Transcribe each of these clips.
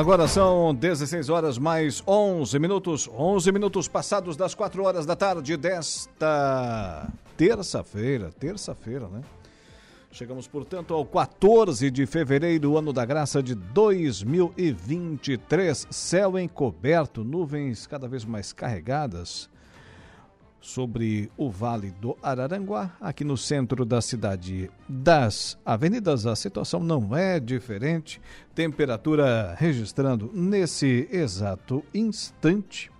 Agora são 16 horas mais 11 minutos, 11 minutos passados das 4 horas da tarde desta terça-feira, terça-feira, né? Chegamos, portanto, ao 14 de fevereiro, ano da graça de 2023. Céu encoberto, nuvens cada vez mais carregadas sobre o Vale do Araranguá, aqui no centro da cidade das avenidas. A situação não é diferente. Temperatura registrando nesse exato instante.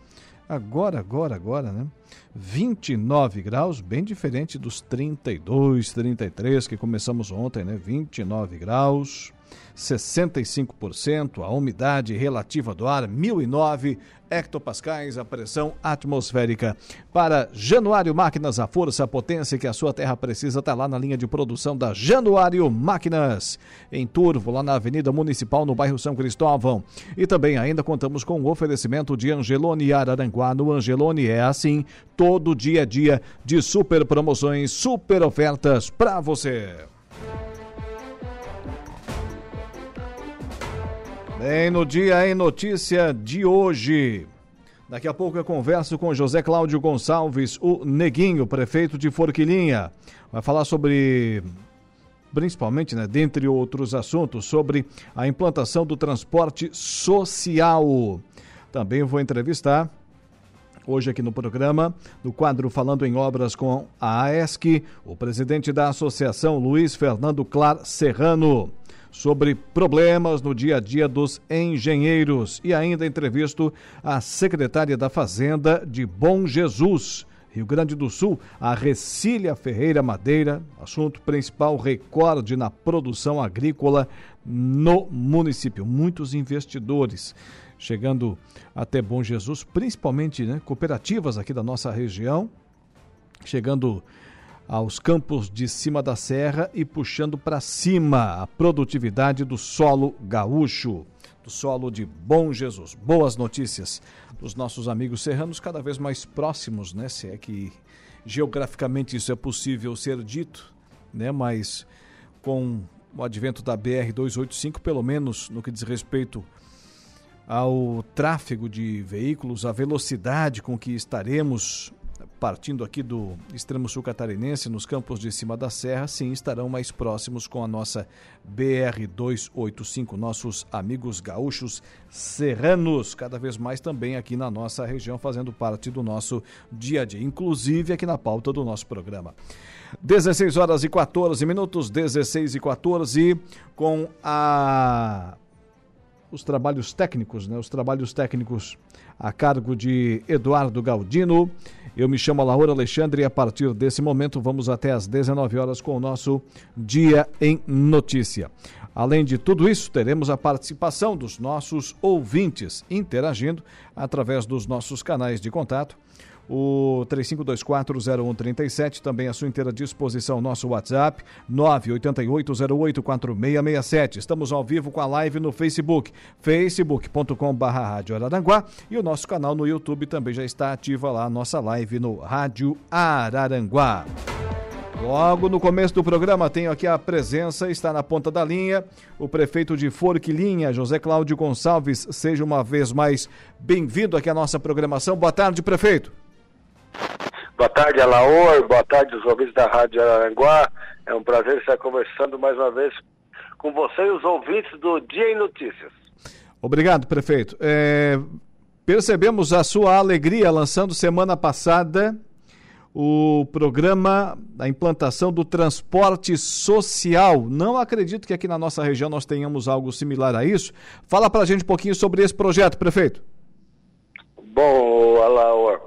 Agora, agora, agora, né? 29 graus, bem diferente dos 32, 33 que começamos ontem, né? 29 graus. 65%, a umidade relativa do ar 1009 hectopascais, a pressão atmosférica. Para Januário Máquinas, a força, a potência que a sua terra precisa está lá na linha de produção da Januário Máquinas, em Turvo, lá na Avenida Municipal, no bairro São Cristóvão. E também ainda contamos com o oferecimento de Angelone Araranguá. No Angelone é assim, todo dia a dia de super promoções, super ofertas para você. Bem, no Dia em Notícia de hoje. Daqui a pouco eu converso com José Cláudio Gonçalves, o Neguinho, prefeito de Forquilinha. Vai falar sobre, principalmente, né, dentre outros assuntos, sobre a implantação do transporte social. Também vou entrevistar Hoje aqui no programa, no quadro Falando em Obras com a AESC, o presidente da associação, Luiz Fernando Clar Serrano sobre problemas no dia a dia dos engenheiros. E ainda entrevisto a secretária da Fazenda de Bom Jesus. Rio Grande do Sul, a Recília Ferreira Madeira, assunto principal, recorde na produção agrícola no município. Muitos investidores chegando até Bom Jesus, principalmente né, cooperativas aqui da nossa região, chegando aos campos de cima da serra e puxando para cima a produtividade do solo gaúcho, do solo de Bom Jesus. Boas notícias dos nossos amigos serranos, cada vez mais próximos, né? Se é que geograficamente isso é possível ser dito, né? Mas com o advento da BR 285, pelo menos no que diz respeito ao tráfego de veículos, a velocidade com que estaremos partindo aqui do extremo sul catarinense, nos campos de cima da serra, sim, estarão mais próximos com a nossa BR-285, nossos amigos gaúchos serranos, cada vez mais também aqui na nossa região, fazendo parte do nosso dia a dia, inclusive aqui na pauta do nosso programa. 16 horas e 14 minutos, 16 e 14, com a os trabalhos técnicos, né? Os trabalhos técnicos a cargo de Eduardo Galdino. Eu me chamo Laura Alexandre e a partir desse momento vamos até às 19 horas com o nosso Dia em Notícia. Além de tudo isso, teremos a participação dos nossos ouvintes interagindo através dos nossos canais de contato o 35240137, também à sua inteira disposição, nosso WhatsApp, 988084667. Estamos ao vivo com a live no Facebook, facebook.com.br e o nosso canal no YouTube também já está ativa lá, a nossa live no Rádio Araranguá. Logo no começo do programa, tenho aqui a presença, está na ponta da linha, o prefeito de Forquilinha, José Cláudio Gonçalves. Seja uma vez mais bem-vindo aqui à nossa programação. Boa tarde, prefeito. Boa tarde, Alaor. Boa tarde, os ouvintes da Rádio Aranguá. É um prazer estar conversando mais uma vez com você e os ouvintes do Dia em Notícias. Obrigado, prefeito. É, percebemos a sua alegria lançando semana passada o programa da implantação do transporte social. Não acredito que aqui na nossa região nós tenhamos algo similar a isso. Fala para a gente um pouquinho sobre esse projeto, prefeito. Bom, Alaor,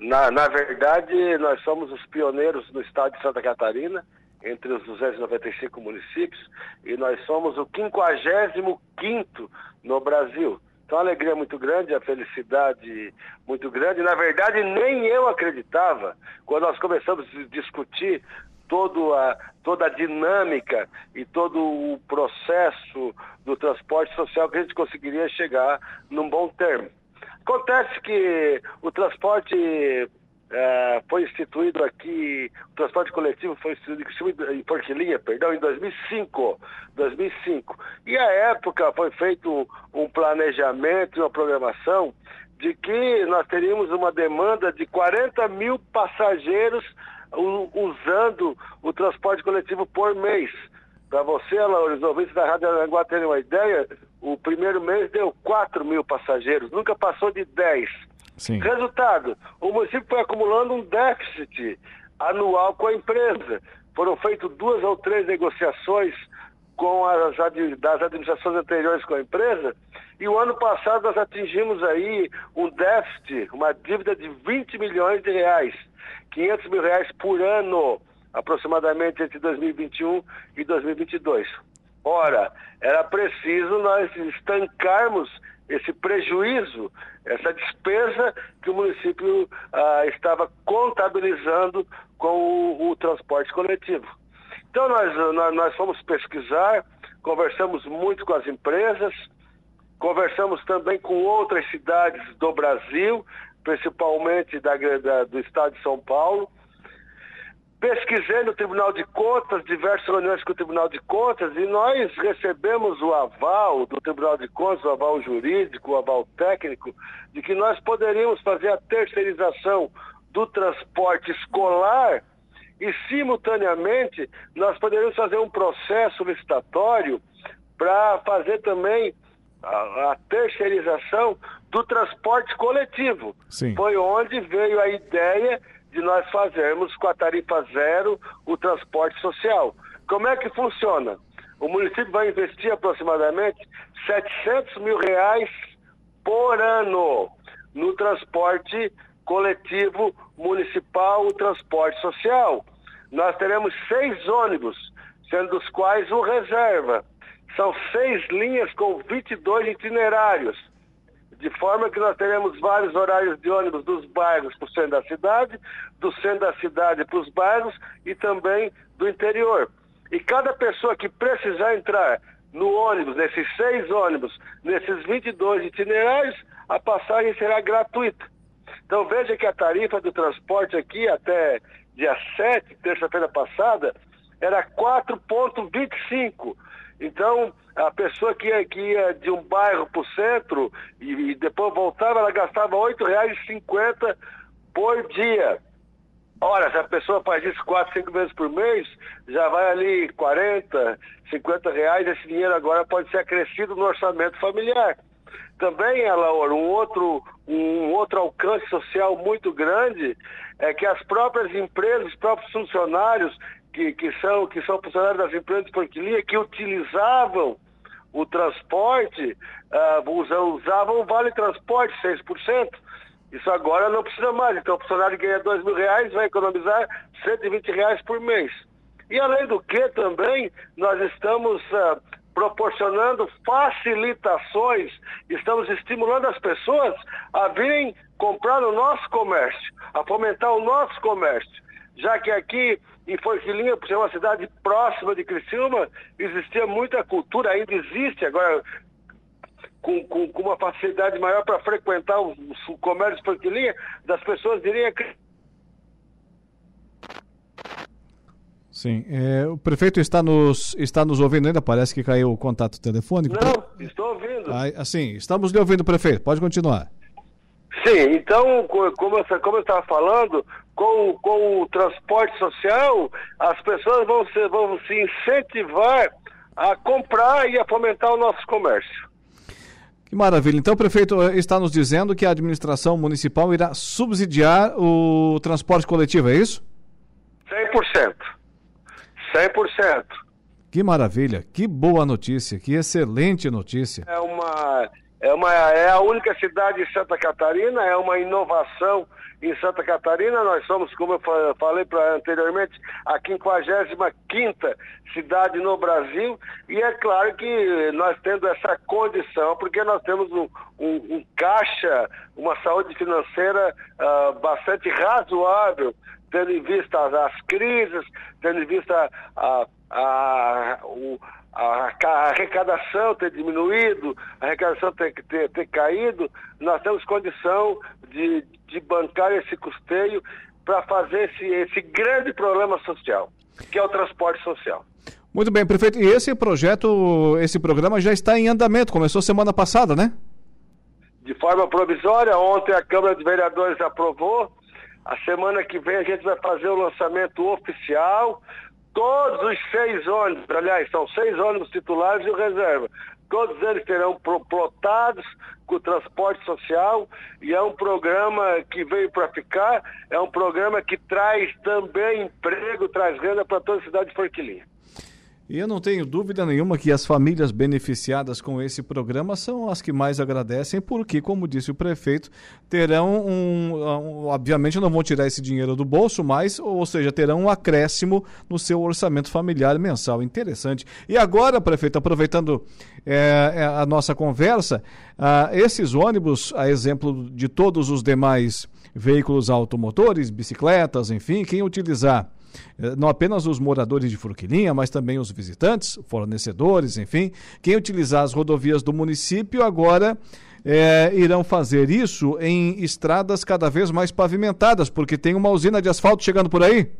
na, na verdade, nós somos os pioneiros no estado de Santa Catarina entre os 295 municípios e nós somos o 55 no Brasil. Então a alegria é muito grande, a felicidade muito grande. Na verdade, nem eu acreditava, quando nós começamos a discutir todo a, toda a dinâmica e todo o processo do transporte social que a gente conseguiria chegar num bom termo. Acontece que o transporte é, foi instituído aqui, o transporte coletivo foi instituído em Porquilinha, perdão, em 2005, 2005. E à época foi feito um planejamento e uma programação de que nós teríamos uma demanda de 40 mil passageiros usando o transporte coletivo por mês. Para você, os ouvintes da Rádio Aranguá terem uma ideia, o primeiro mês deu 4 mil passageiros, nunca passou de 10. Sim. Resultado, o município foi acumulando um déficit anual com a empresa. Foram feitas duas ou três negociações com as das administrações anteriores com a empresa e o ano passado nós atingimos aí um déficit, uma dívida de 20 milhões de reais, 500 mil reais por ano, aproximadamente entre 2021 e 2022. Ora, era preciso nós estancarmos esse prejuízo, essa despesa que o município ah, estava contabilizando com o, o, transporte coletivo. Então nós, nós, nós fomos pesquisar, conversamos muito com as empresas, conversamos também com outras cidades do Brasil, principalmente da, da, do estado de São Paulo, pesquisei no Tribunal de Contas, diversas reuniões com o Tribunal de Contas, e nós recebemos o aval do Tribunal de Contas, o aval jurídico, o aval técnico, de que nós poderíamos fazer a terceirização do transporte escolar e, simultaneamente, nós poderíamos fazer um processo licitatório para fazer também a, a, terceirização do transporte coletivo. Sim. Foi onde veio a ideia de nós fazermos com a tarifa zero o transporte social. Como é que funciona? O município vai investir aproximadamente 700 mil reais por ano no transporte coletivo municipal, o transporte social. Nós teremos seis ônibus, sendo dos quais um reserva. São seis linhas com 22 itinerários de forma que nós teremos vários horários de ônibus dos bairros para o centro da cidade, do centro da cidade para os bairros e também do interior. E cada pessoa que precisar entrar no ônibus, nesses seis ônibus, nesses 22 itinerários, a passagem será gratuita. Então veja que a tarifa do transporte aqui até dia 7, terça-feira passada, era 4,25. Então, a pessoa que ia, que ia de um bairro para o centro e, e, depois voltava, ela gastava R$ 8,50 por dia. Ora, se a pessoa faz isso quatro, cinco vezes por mês, já vai ali 40, 50 reais, esse dinheiro agora pode ser acrescido no orçamento familiar. Também, Laura, um outro, um outro alcance social muito grande é que as próprias empresas, os próprios funcionários que, que, são, que são funcionários das empresas de porquilia, que utilizavam o transporte, uh, usavam o vale transporte, 6%. Isso agora não precisa mais. Então o funcionário ganha dois mil reais, vai economizar 120 reais por mês. E além do que também, nós estamos uh, proporcionando facilitações, estamos estimulando as pessoas a virem comprar no nosso comércio, a fomentar o nosso comércio já que aqui em Forquilinha, por ser uma cidade próxima de Criciúma, existia muita cultura, ainda existe, agora com, com, com uma facilidade maior para frequentar o, o, comércio de Forquilinha, das pessoas irem a Sim, é, o prefeito está nos, está nos ouvindo ainda, parece que caiu o contato telefônico. Não, estou ouvindo. Assim, estamos lhe ouvindo, prefeito, pode continuar. Sim, então, como eu, como eu estava falando, com, com o transporte social, as pessoas vão se, vão se incentivar a comprar e a fomentar o nosso comércio. Que maravilha. Então, o prefeito eh, está nos dizendo que a administração municipal irá subsidiar o transporte coletivo, é isso? 100%. 100%. Que maravilha, que boa notícia, que excelente notícia. É uma é, uma, é a única cidade de Santa Catarina, é uma inovação em Santa Catarina. Nós somos, como eu falei pra, anteriormente, a 55 cidade no Brasil. E é claro que nós tendo essa condição, porque nós temos um, um, um caixa, uma saúde financeira uh, bastante razoável, tendo em vista as, as crises, tendo em vista a, a, o, a, arrecadação ter diminuído, a arrecadação ter, ter, ter caído, nós temos condição de, de bancar esse custeio para fazer esse, esse grande problema social, que é o transporte social. Muito bem, prefeito. E esse projeto, esse programa já está em andamento, começou semana passada, né? De forma provisória, ontem a Câmara de Vereadores aprovou. A semana que vem a gente vai fazer o lançamento oficial. Todos os seis ônibus, aliás, são seis ônibus titulares e o reserva. Todos eles terão plotados com o transporte social e é um programa que veio para ficar, é um programa que traz também emprego, traz renda para toda a cidade de Forquilinha. E eu não tenho dúvida nenhuma que as famílias beneficiadas com esse programa são as que mais agradecem, porque, como disse o prefeito, terão um. um obviamente não vão tirar esse dinheiro do bolso, mas, ou seja, terão um acréscimo no seu orçamento familiar mensal. Interessante. E agora, prefeito, aproveitando é, a nossa conversa, ah, esses ônibus, a exemplo de todos os demais veículos automotores, bicicletas, enfim, quem utilizar não apenas os moradores de Forquilinha, mas também os visitantes, fornecedores, enfim, quem utilizar as rodovias do município agora é, irão fazer isso em estradas cada vez mais pavimentadas, porque tem uma usina de asfalto chegando por aí.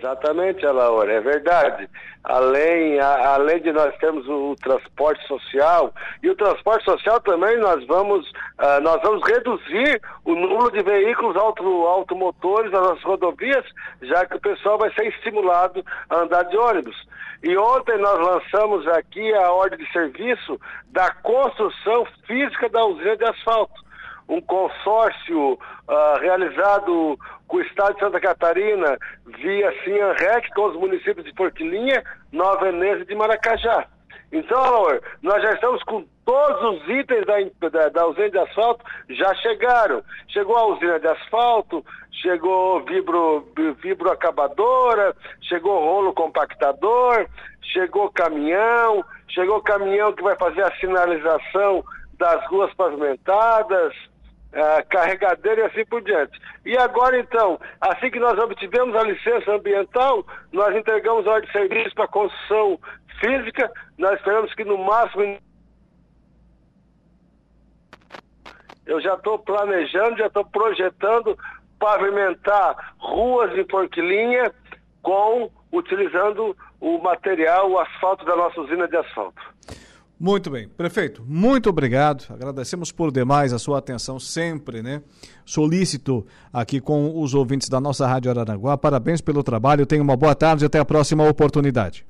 Exatamente, Alaor, é verdade. Além, a, além de nós termos o, o, transporte social, e o transporte social também nós vamos, uh, nós vamos reduzir o número de veículos auto, automotores nas rodovias, já que o pessoal vai ser estimulado a andar de ônibus. E ontem nós lançamos aqui a ordem de serviço da construção física da usina de asfalto um consórcio uh, realizado com o Estado de Santa Catarina via Cianrec com os municípios de Porquilinha, Nova Veneza e de Maracajá. Então, nós já estamos com todos os itens da, da, da, usina de asfalto, já chegaram. Chegou a usina de asfalto, chegou vibro, vibro acabadora, chegou rolo compactador, chegou caminhão, chegou caminhão que vai fazer a sinalização das ruas pavimentadas, uh, carregadeira e assim por diante. E agora então, assim que nós obtivemos a licença ambiental, nós entregamos a ordem de serviço para construção física, nós esperamos que no máximo eu já estou planejando, já estou projetando pavimentar ruas de Porquilinha com utilizando o material, o asfalto da nossa usina de asfalto. Muito bem. Prefeito, muito obrigado. Agradecemos por demais a sua atenção sempre, né? Solícito aqui com os ouvintes da nossa Rádio Araranguá. Parabéns pelo trabalho. Tenha uma boa tarde e até a próxima oportunidade.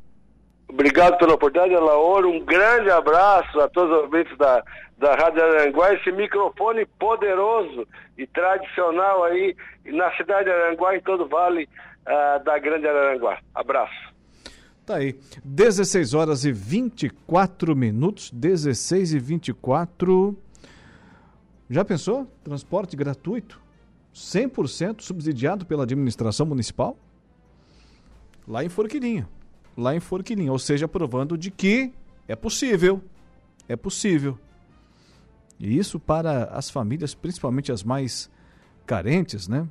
Obrigado pela oportunidade, Laura. Um grande abraço a todos os ouvintes da, da Rádio Aranguá. Esse microfone poderoso e tradicional aí na cidade de Aranguá e todo o vale uh, da Grande Aranguá. Abraço. Tá aí. 16 horas e 24 minutos. 16 e 24. Já pensou? Transporte gratuito? 100% subsidiado pela administração municipal? Lá em Forquilinha. Lá em Forquilinha. Ou seja, provando de que é possível. É possível. E isso para as famílias, principalmente as mais carentes, né?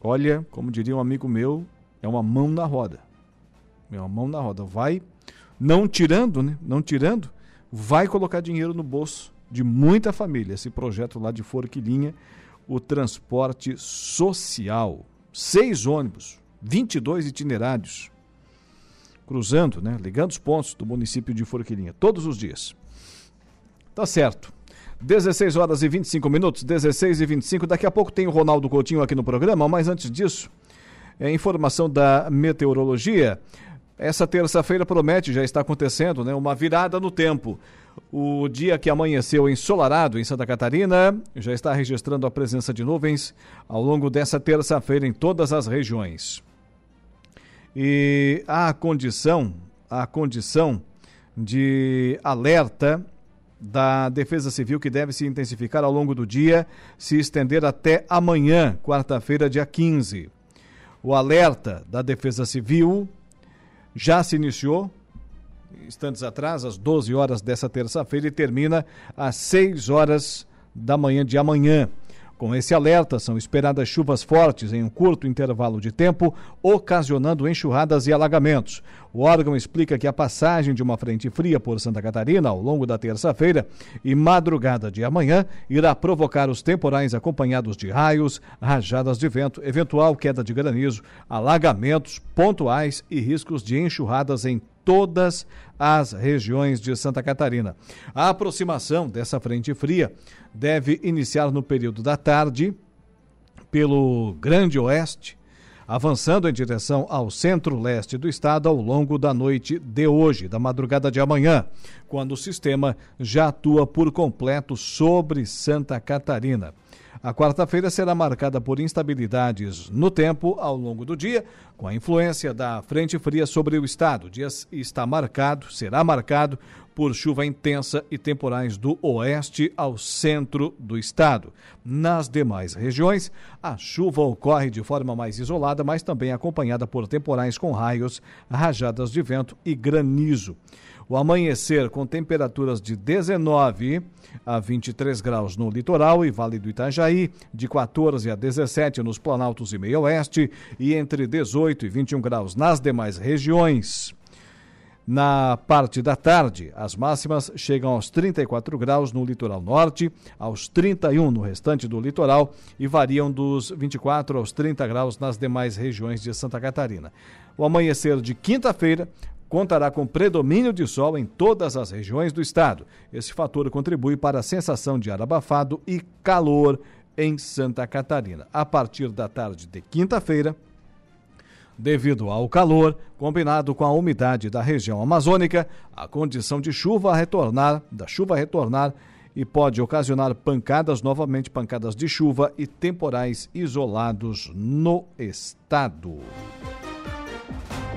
Olha, como diria um amigo meu, é uma mão na roda meu, mão na roda. Vai, não tirando, né? Não tirando, vai colocar dinheiro no bolso de muita família. Esse projeto lá de Forquilinha, o transporte social. Seis ônibus, 22 itinerários, cruzando, né? Ligando os pontos do município de Forquilinha, todos os dias. Tá certo. 16 horas e 25 minutos, 16 e 25. Daqui a pouco tem o Ronaldo Coutinho aqui no programa, mas antes disso, é informação da meteorologia. Essa terça-feira promete, já está acontecendo, né, uma virada no tempo. O dia que amanheceu ensolarado em Santa Catarina já está registrando a presença de nuvens ao longo dessa terça-feira em todas as regiões. E a condição, a condição de alerta da Defesa Civil que deve se intensificar ao longo do dia, se estender até amanhã, quarta-feira, dia 15. O alerta da Defesa Civil já se iniciou instantes atrás, às 12 horas dessa terça-feira, e termina às 6 horas da manhã de amanhã. Com esse alerta, são esperadas chuvas fortes em um curto intervalo de tempo, ocasionando enxurradas e alagamentos. O órgão explica que a passagem de uma frente fria por Santa Catarina ao longo da terça-feira e madrugada de amanhã irá provocar os temporais acompanhados de raios, rajadas de vento, eventual queda de granizo, alagamentos pontuais e riscos de enxurradas em todas as regiões de Santa Catarina. A aproximação dessa frente fria deve iniciar no período da tarde pelo Grande Oeste, avançando em direção ao centro-leste do estado ao longo da noite de hoje, da madrugada de amanhã, quando o sistema já atua por completo sobre Santa Catarina. A quarta-feira será marcada por instabilidades no tempo ao longo do dia, com a influência da frente fria sobre o estado. O dia está marcado, será marcado por chuva intensa e temporais do oeste ao centro do estado. Nas demais regiões, a chuva ocorre de forma mais isolada, mas também acompanhada por temporais com raios, rajadas de vento e granizo. O amanhecer com temperaturas de 19 a 23 graus no litoral e Vale do Itajaí, de 14 a 17 nos Planaltos e Meio Oeste e entre 18 e 21 graus nas demais regiões. Na parte da tarde, as máximas chegam aos 34 graus no litoral norte, aos 31 no restante do litoral e variam dos 24 aos 30 graus nas demais regiões de Santa Catarina. O amanhecer de quinta-feira contará com predomínio de sol em todas as regiões do estado. Esse fator contribui para a sensação de ar abafado e calor em Santa Catarina. A partir da tarde de quinta-feira, devido ao calor, combinado com a umidade da região amazônica, a condição de chuva retornar, da chuva retornar e pode ocasionar pancadas, novamente pancadas de chuva e temporais isolados no estado.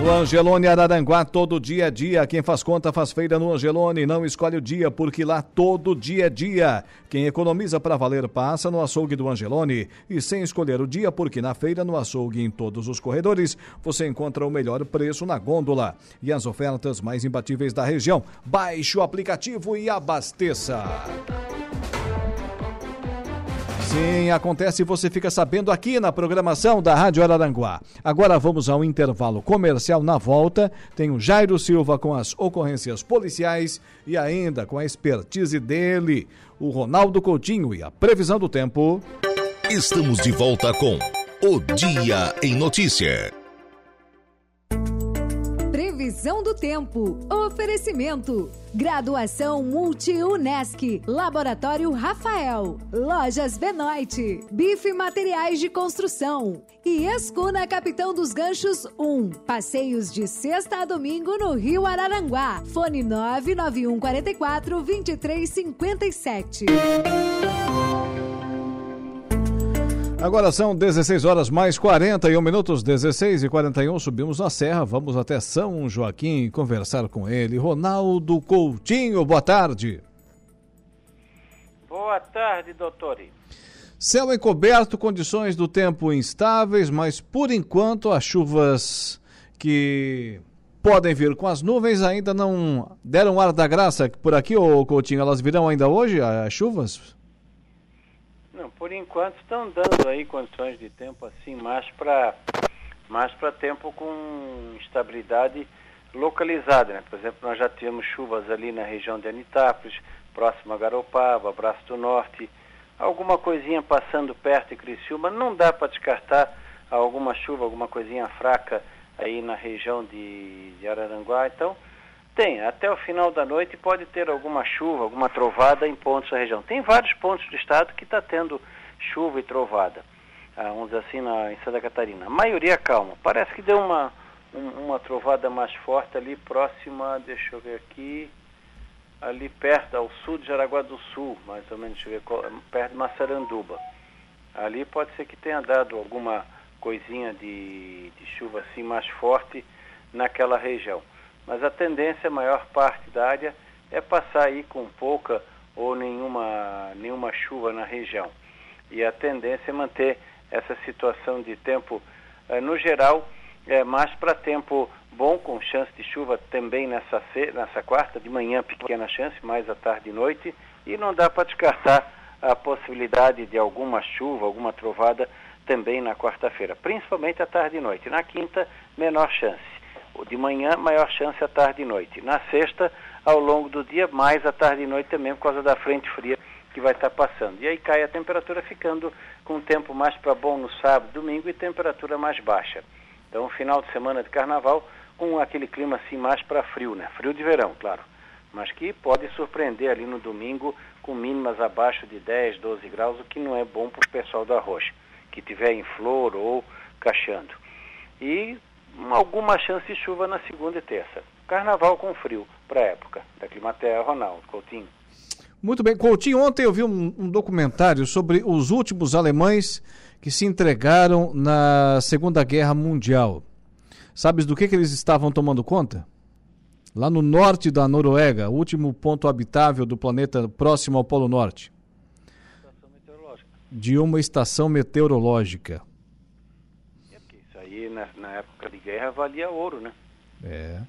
No Angelone Araranguá, todo dia é dia. Quem faz conta faz feira no Angelone. Não escolhe o dia, porque lá todo dia é dia. Quem economiza para valer passa no açougue do Angelone. E sem escolher o dia, porque na feira, no açougue em todos os corredores, você encontra o melhor preço na gôndola. E as ofertas mais imbatíveis da região. Baixe o aplicativo e abasteça. Sim, acontece e você fica sabendo aqui na programação da Rádio Araranguá. Agora vamos ao intervalo comercial. Na volta, tem o Jairo Silva com as ocorrências policiais e ainda com a expertise dele, o Ronaldo Coutinho e a previsão do tempo. Estamos de volta com O Dia em Notícia. Previsão do tempo. Oferecimento. Graduação Multi-UNESC. Laboratório Rafael. Lojas Benoit. Bife Materiais de Construção. E Escuna Capitão dos Ganchos 1. Passeios de sexta a domingo no Rio Araranguá. Fone 99144 2357. Agora são 16 horas mais 41 minutos, 16 e 41. Subimos na serra, vamos até São Joaquim conversar com ele. Ronaldo Coutinho, boa tarde. Boa tarde, doutor. Céu encoberto, condições do tempo instáveis, mas por enquanto as chuvas que podem vir com as nuvens ainda não deram ar da graça por aqui, ô Coutinho. Elas virão ainda hoje, as chuvas? Não, por enquanto estão dando aí condições de tempo assim mais para mais para tempo com estabilidade localizada, né? Por exemplo, nós já tivemos chuvas ali na região de Anitápolis, próximo a Garopaba, Braço do Norte, alguma coisinha passando perto de Criciúma, não dá para descartar alguma chuva, alguma coisinha fraca aí na região de, de Araranguá, então Tem, até o final da noite pode ter alguma chuva, alguma trovada em pontos da região. Tem vários pontos do estado que está tendo chuva e trovada, ah, vamos dizer assim, na, em Santa Catarina. A maioria calma. Parece que deu uma, um, uma trovada mais forte ali próxima, deixa eu ver aqui, ali perto, ao sul de Jaraguá do Sul, mais ou menos, ver, perto de Massaranduba. Ali pode ser que tenha dado alguma coisinha de, de chuva assim mais forte naquela região. Mas a tendência, a maior parte da área, é passar aí com pouca ou nenhuma, nenhuma chuva na região. E a tendência é manter essa situação de tempo, eh, no geral, é mais para tempo bom, com chance de chuva também nessa, nessa quarta, de manhã pequena chance, mais à tarde e noite, e não dá para descartar a possibilidade de alguma chuva, alguma trovada também na quarta-feira, principalmente à tarde e noite. Na quinta, menor chance. De manhã, maior chance à tarde e noite. Na sexta, ao longo do dia, mais à tarde e noite também, por causa da frente fria que vai estar passando. E aí cai a temperatura, ficando com tempo mais para bom no sábado, domingo e temperatura mais baixa. Então, final de semana de carnaval com aquele clima assim mais para frio, né? Frio de verão, claro. Mas que pode surpreender ali no domingo com mínimas abaixo de 10, 12 graus, o que não é bom para o pessoal da rocha, que tiver em flor ou cachando. E alguma chance de chuva na segunda e terça. Carnaval com frio para a época. Da Climaterra, Ronaldo Coutinho. Muito bem. Coutinho, ontem eu vi um, um, documentário sobre os últimos alemães que se entregaram na Segunda Guerra Mundial. Sabes do que, que eles estavam tomando conta? Lá no norte da Noruega, último ponto habitável do planeta próximo ao Polo Norte. De uma estação meteorológica. É porque isso aí na, na época de guerra valia ouro, né? É.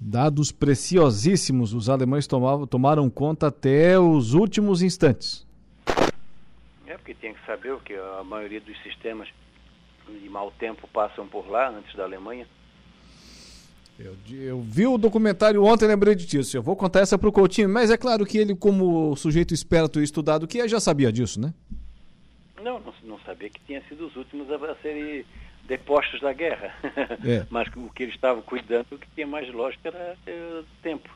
Dados preciosíssimos, os alemães tomavam, tomaram conta até os últimos instantes. É porque tinha que saber que a maioria dos sistemas de mau tempo passam por lá antes da Alemanha. Eu, eu, vi o documentário ontem, lembrei de disso. Eu vou contar essa pro Coutinho, mas é claro que ele, como sujeito esperto e estudado que é, já sabia disso, né? Não, não, não sabia que tinha sido os últimos a serem depostos da guerra. É. mas o que eles estavam cuidando, o que tinha mais lógica era é, o tempo.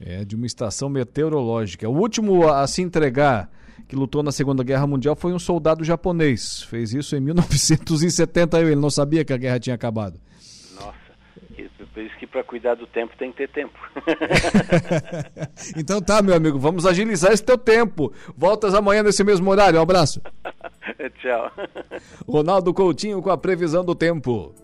É, de uma estação meteorológica. O último a se entregar que lutou na Segunda Guerra Mundial foi um soldado japonês. Fez isso em 1971. Ele não sabia que a guerra tinha acabado. Por isso que para cuidar do tempo tem que ter tempo. então tá, meu amigo, vamos agilizar esse teu tempo. Voltas amanhã nesse mesmo horário. Um abraço. Tchau. Ronaldo Coutinho com a previsão do tempo.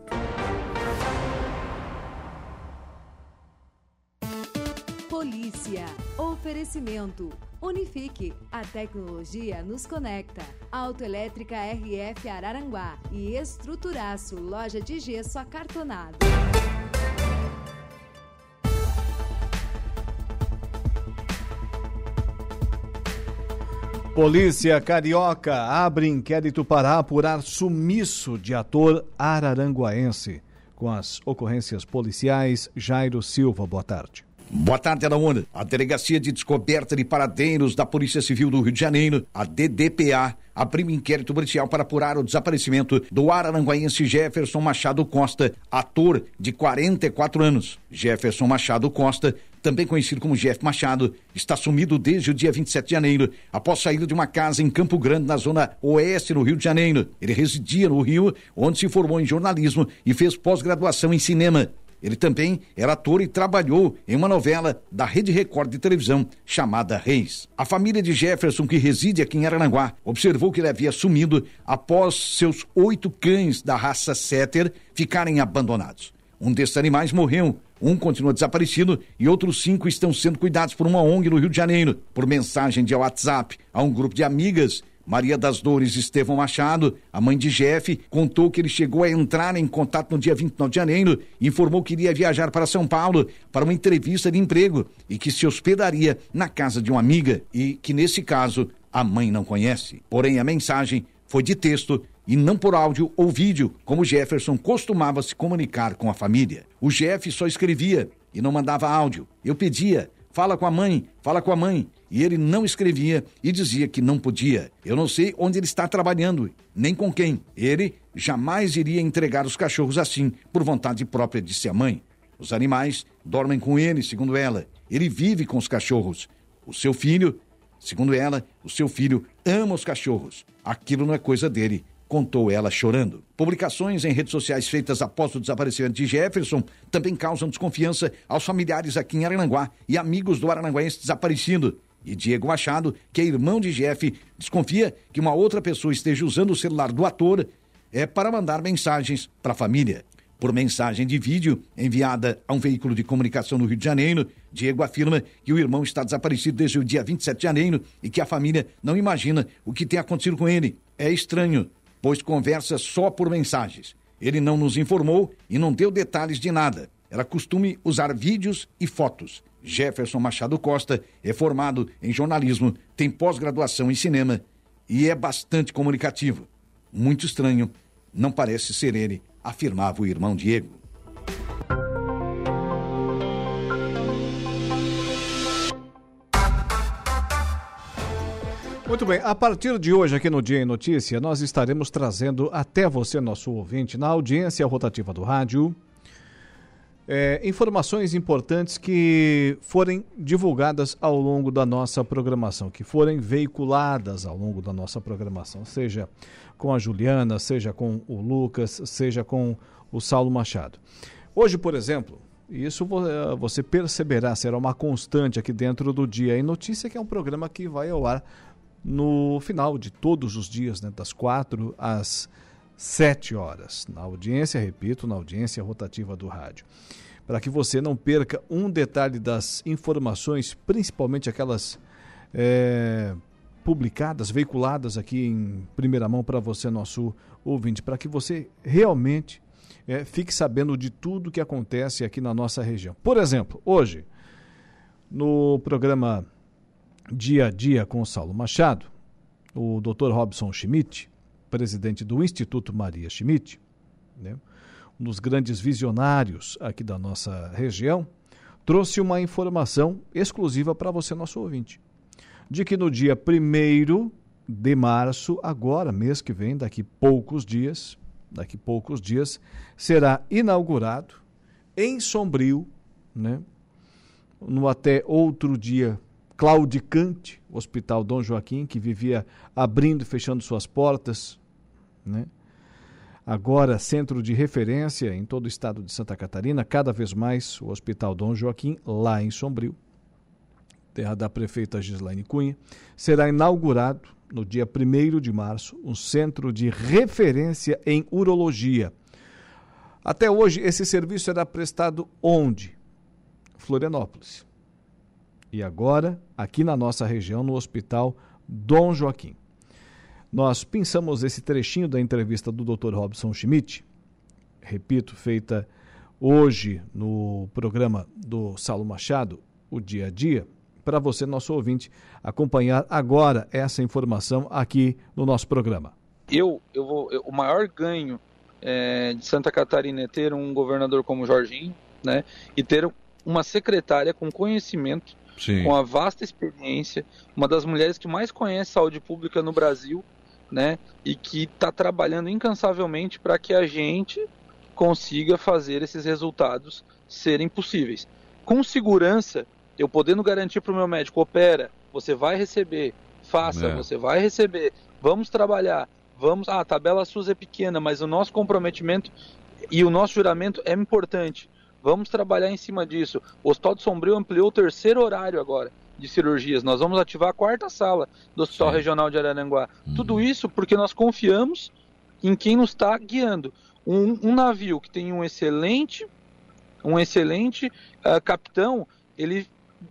Polícia. Oferecimento. Unifique. A tecnologia nos conecta. Autoelétrica RF Araranguá e Estruturaço, loja de gesso acartonado. Polícia Carioca abre inquérito para apurar sumiço de ator araranguaense. Com as ocorrências policiais, Jairo Silva, boa tarde. Boa tarde, Anaúna. A Delegacia de Descoberta de Paradeiros da Polícia Civil do Rio de Janeiro, a DDPA, abriu inquérito policial para apurar o desaparecimento do araranguaense Jefferson Machado Costa, ator de 44 anos. Jefferson Machado Costa, também conhecido como Jeff Machado, está sumido desde o dia 27 de janeiro, após sair de uma casa em Campo Grande, na zona oeste do Rio de Janeiro. Ele residia no Rio, onde se formou em jornalismo e fez pós-graduação em cinema. Ele também era ator e trabalhou em uma novela da Rede Record de televisão chamada Reis. A família de Jefferson, que reside aqui em Arananguá, observou que ele havia sumido após seus oito cães da raça Setter ficarem abandonados. Um desses animais morreu, um continua desaparecido e outros cinco estão sendo cuidados por uma ONG no Rio de Janeiro. Por mensagem de WhatsApp a um grupo de amigas, Maria das Dores Estevão Machado, a mãe de Jeff, contou que ele chegou a entrar em contato no dia 29 de janeiro e informou que iria viajar para São Paulo para uma entrevista de emprego e que se hospedaria na casa de uma amiga e que, nesse caso, a mãe não conhece. Porém, a mensagem foi de texto e não por áudio ou vídeo, como Jefferson costumava se comunicar com a família. O Jeff só escrevia e não mandava áudio. Eu pedia, fala com a mãe, fala com a mãe e ele não escrevia e dizia que não podia. Eu não sei onde ele está trabalhando, nem com quem. Ele jamais iria entregar os cachorros assim, por vontade própria, disse a mãe. Os animais dormem com ele, segundo ela. Ele vive com os cachorros. O seu filho, segundo ela, o seu filho ama os cachorros. Aquilo não é coisa dele, contou ela chorando. Publicações em redes sociais feitas após o desaparecimento de Jefferson também causam desconfiança aos familiares aqui em Arananguá e amigos do arananguaense desaparecido. E Diego Machado, que é irmão de Jeff, desconfia que uma outra pessoa esteja usando o celular do ator é para mandar mensagens para a família. Por mensagem de vídeo enviada a um veículo de comunicação no Rio de Janeiro, Diego afirma que o irmão está desaparecido desde o dia 27 de janeiro e que a família não imagina o que tem acontecido com ele. É estranho, pois conversa só por mensagens. Ele não nos informou e não deu detalhes de nada. Era costume usar vídeos e fotos. Jefferson Machado Costa é formado em jornalismo, tem pós-graduação em cinema e é bastante comunicativo. Muito estranho, não parece ser ele, afirmava o irmão Diego. Muito bem, a partir de hoje, aqui no Dia em Notícia, nós estaremos trazendo até você, nosso ouvinte, na audiência rotativa do rádio, é, informações importantes que forem divulgadas ao longo da nossa programação, que forem veiculadas ao longo da nossa programação, seja com a Juliana, seja com o Lucas, seja com o Saulo Machado. Hoje, por exemplo, isso é, você perceberá, será uma constante aqui dentro do Dia em Notícia, que é um programa que vai ao ar no final de todos os dias, né, das quatro às sete horas, na audiência, repito, na audiência rotativa do rádio. Para que você não perca um detalhe das informações, principalmente aquelas é, publicadas, veiculadas aqui em primeira mão para você, nosso ouvinte, para que você realmente é, fique sabendo de tudo que acontece aqui na nossa região. Por exemplo, hoje, no programa Dia a Dia com o Saulo Machado, o Dr. Robson Schmidt, presidente do Instituto Maria Schmidt, né, um dos grandes visionários aqui da nossa região, trouxe uma informação exclusiva para você, nosso ouvinte, de que no dia 1 de março, agora, mês que vem, daqui poucos dias, daqui poucos dias, será inaugurado em Sombrio, né, no até outro dia claudicante Hospital Dom Joaquim, que vivia abrindo e fechando suas portas, né? Agora, centro de referência em todo o estado de Santa Catarina, cada vez mais o Hospital Dom Joaquim, lá em Sombrio, terra da prefeita Gislaine Cunha, será inaugurado no dia 1 de março um centro de referência em urologia. Até hoje, esse serviço era prestado onde? Florianópolis. E agora, aqui na nossa região, no Hospital Dom Joaquim. Nós pensamos esse trechinho da entrevista do Dr. Robson Schmidt, repito, feita hoje no programa do Saulo Machado, o dia a dia, para você, nosso ouvinte, acompanhar agora essa informação aqui no nosso programa. Eu, eu vou, eu, o maior ganho é, de Santa Catarina é ter um governador como Jorginho, né, e ter uma secretária com conhecimento, Sim. com a vasta experiência, uma das mulheres que mais conhece saúde pública no Brasil, né? E que está trabalhando incansavelmente para que a gente consiga fazer esses resultados serem possíveis. Com segurança, eu podendo garantir para o meu médico, opera, você vai receber, faça, é. você vai receber, vamos trabalhar, vamos. Ah, a tabela SUS é pequena, mas o nosso comprometimento e o nosso juramento é importante. Vamos trabalhar em cima disso. O Hospital de Sombrio ampliou o terceiro horário agora de cirurgias. Nós vamos ativar a quarta sala do Hospital Sim. Regional de Araranguá. Uhum. Tudo isso porque nós confiamos em quem nos está guiando. Um, um, navio que tem um excelente, um excelente uh, capitão, ele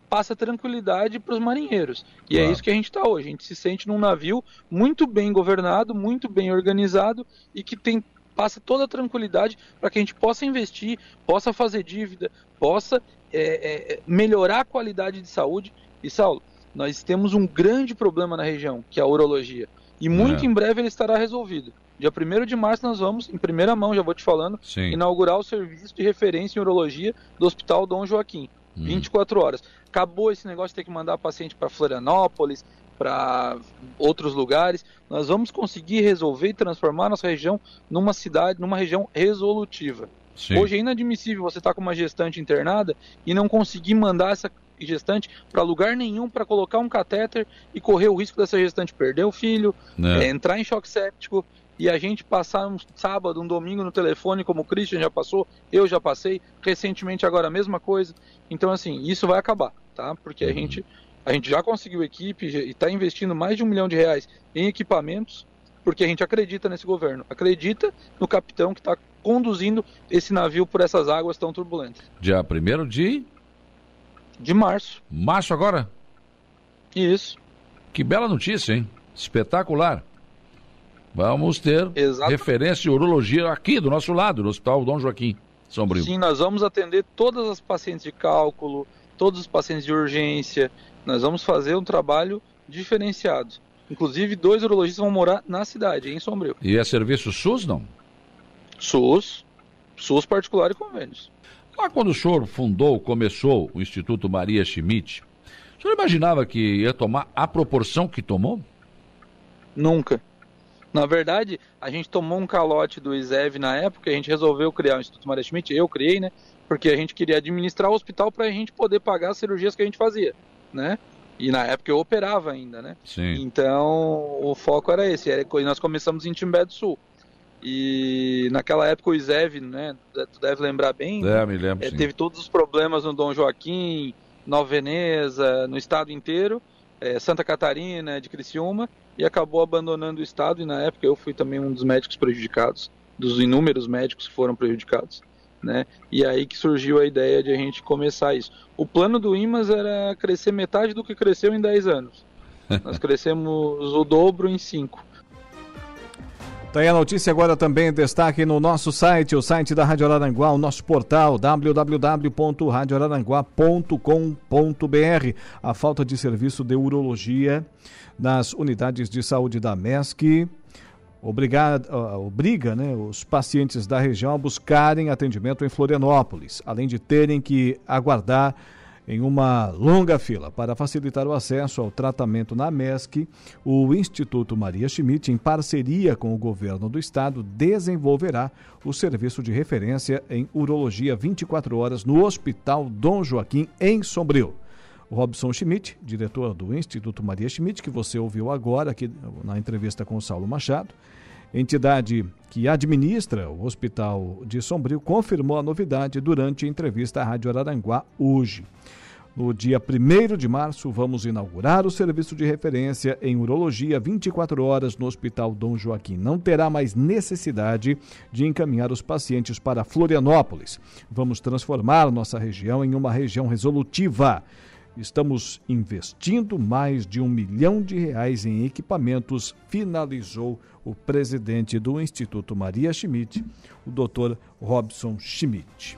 passa tranquilidade para os marinheiros. E é claro. é isso que a gente está hoje. A gente se sente num navio muito bem governado, muito bem organizado e que tem passa toda a tranquilidade para que a gente possa investir, possa fazer dívida, possa é, é, melhorar a qualidade de saúde e Saulo, nós temos um grande problema na região, que é a urologia. E muito é. em breve ele estará resolvido. Dia 1 de março nós vamos, em primeira mão, já vou te falando, Sim. inaugurar o serviço de referência em urologia do Hospital Dom Joaquim. Hum. 24 horas. Acabou esse negócio de ter que mandar paciente para Florianópolis, para outros lugares. Nós vamos conseguir resolver e transformar nossa região numa cidade, numa região resolutiva. Sim. Hoje é inadmissível você estar tá com uma gestante internada e não conseguir mandar essa gestante para lugar nenhum para colocar um catéter e correr o risco dessa gestante perder o filho, é. É, entrar em choque séptico e a gente passar um sábado, um domingo no telefone, como o Christian já passou, eu já passei, recentemente agora a mesma coisa. Então, assim, isso vai acabar, tá? Porque a uhum. gente a gente já conseguiu equipe e está investindo mais de um milhão de reais em equipamentos, porque a gente acredita nesse governo, acredita no capitão que está conduzindo esse navio por essas águas tão turbulentas. Dia 1 de de março. Março agora? Isso. Que bela notícia, hein? Espetacular. Vamos ter Exato. referência de urologia aqui do nosso lado, no Hospital Dom Joaquim Sombrio. Sim, nós vamos atender todas as pacientes de cálculo, todos os pacientes de urgência. Nós vamos fazer um trabalho diferenciado. Inclusive, dois urologistas vão morar na cidade, em Sombrio. E é serviço SUS, não? SUS, SUS particular e convênios. Lá quando o senhor fundou, começou o Instituto Maria Schmidt, o senhor imaginava que ia tomar a proporção que tomou? Nunca. Na verdade, a gente tomou um calote do ISEV na época, a gente resolveu criar o Instituto Maria Schmidt, eu criei, né? Porque a gente queria administrar o hospital para a gente poder pagar as cirurgias que a gente fazia, né? E na época eu operava ainda, né? Sim. Então, o foco era esse. Era, nós começamos em Timbé do Sul. E naquela época o Isev, né, tu deve lembrar bem, é, me lembro, é, teve todos os problemas no Dom Joaquim, Nova Veneza, no estado inteiro, é, Santa Catarina, de Criciúma, e acabou abandonando o estado, e na época eu fui também um dos médicos prejudicados, dos inúmeros médicos que foram prejudicados. Né? E aí que surgiu a ideia de a gente começar isso. O plano do IMAS era crescer metade do que cresceu em 10 anos. Nós crescemos o dobro em 5. Tem a notícia agora também em destaque no nosso site, o site da Rádio Araranguá, o nosso portal www.radioararanguá.com.br. A falta de serviço de urologia nas unidades de saúde da MESC obriga, obriga né, os pacientes da região a buscarem atendimento em Florianópolis, além de terem que aguardar em uma longa fila. Para facilitar o acesso ao tratamento na MESC, o Instituto Maria Schmidt, em parceria com o governo do estado, desenvolverá o serviço de referência em urologia 24 horas no Hospital Dom Joaquim, em Sombrio. Robson Schmidt, diretor do Instituto Maria Schmidt, que você ouviu agora aqui na entrevista com o Saulo Machado, entidade que administra o Hospital de Sombrio, confirmou a novidade durante a entrevista à Rádio Araranguá hoje. No dia 1 de março, vamos inaugurar o serviço de referência em urologia 24 horas no Hospital Dom Joaquim. Não terá mais necessidade de encaminhar os pacientes para Florianópolis. Vamos transformar nossa região em uma região resolutiva. Estamos investindo mais de um milhão de reais em equipamentos, finalizou o presidente do Instituto Maria Schmidt, o Dr. Robson Schmidt.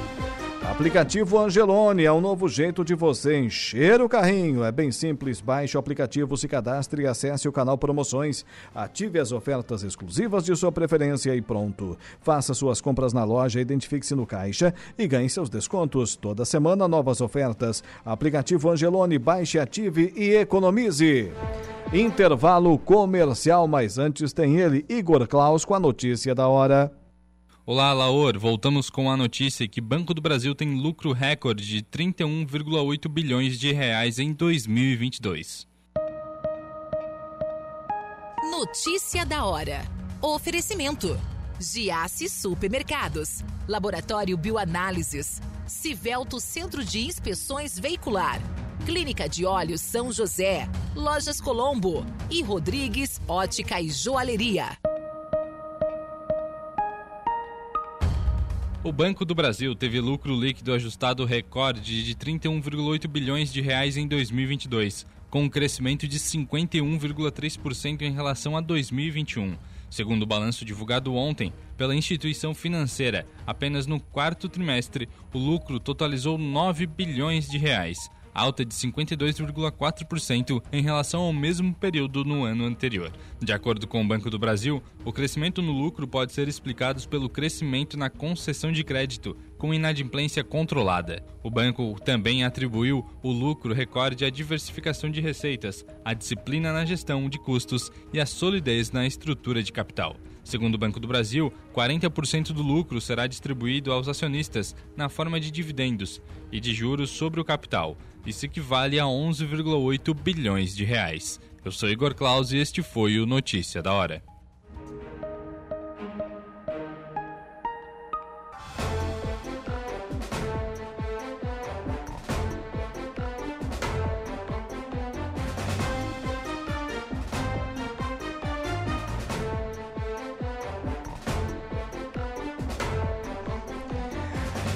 Aplicativo Angelone é um novo jeito de você encher o carrinho. É bem simples. Baixe o aplicativo, se cadastre e acesse o canal Promoções. Ative as ofertas exclusivas de sua preferência e pronto. Faça suas compras na loja, identifique-se no caixa e ganhe seus descontos. Toda semana, novas ofertas. Aplicativo Angelone, baixe, ative e economize. Intervalo comercial, mas antes tem ele, Igor Klaus, com a notícia da hora. Olá, Laor. Voltamos com a notícia que Banco do Brasil tem lucro recorde de 31,8 bilhões de reais em 2022. Notícia da hora. Oferecimento: Giasse Supermercados, Laboratório Bioanálises, Civelto Centro de Inspeções Veicular, Clínica de Olhos São José, Lojas Colombo e Rodrigues Ótica e Joalheria. O Banco do Brasil teve lucro líquido ajustado recorde de 31,8 bilhões de reais em 2022, com um crescimento de 51,3% em relação a 2021. Segundo o balanço divulgado ontem pela instituição financeira, apenas no quarto trimestre o lucro totalizou 9 bilhões de reais, alta de 52,4% em relação ao mesmo período no ano anterior. De acordo com o Banco do Brasil, o crescimento no lucro pode ser explicado pelo crescimento na concessão de crédito, com inadimplência controlada. O banco também atribuiu o lucro recorde à diversificação de receitas, à disciplina na gestão de custos e à solidez na estrutura de capital. Segundo o Banco do Brasil, 40% do lucro será distribuído aos acionistas na forma de dividendos e de juros sobre o capital. Isso equivale a 11,8 bilhões de reais. Eu sou Igor Claus e este foi o Notícia da Hora.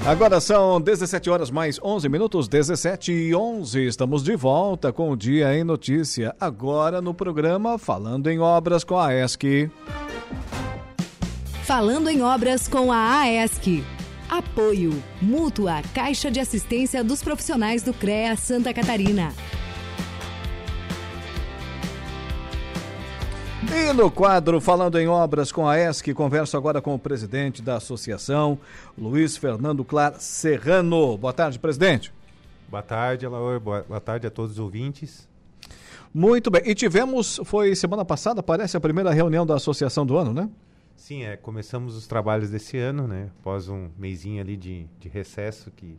Agora são 17 horas mais 11 minutos, 17 e 11. Estamos de volta com o Dia em Notícia. Agora no programa Falando em Obras com a ESC. Falando em Obras com a AESC. Apoio Mútua Caixa de Assistência dos Profissionais do CREA Santa Catarina. E no quadro Falando em Obras com a ESC, converso agora com o presidente da associação, Luiz Fernando Clar Serrano. Boa tarde, presidente. Boa tarde, Alaor. Boa, tarde a todos os ouvintes. Muito bem. E tivemos, foi semana passada, parece a primeira reunião da associação do ano, né? Sim, é, começamos os trabalhos desse ano, né? Após um mêsinho ali de, de recesso que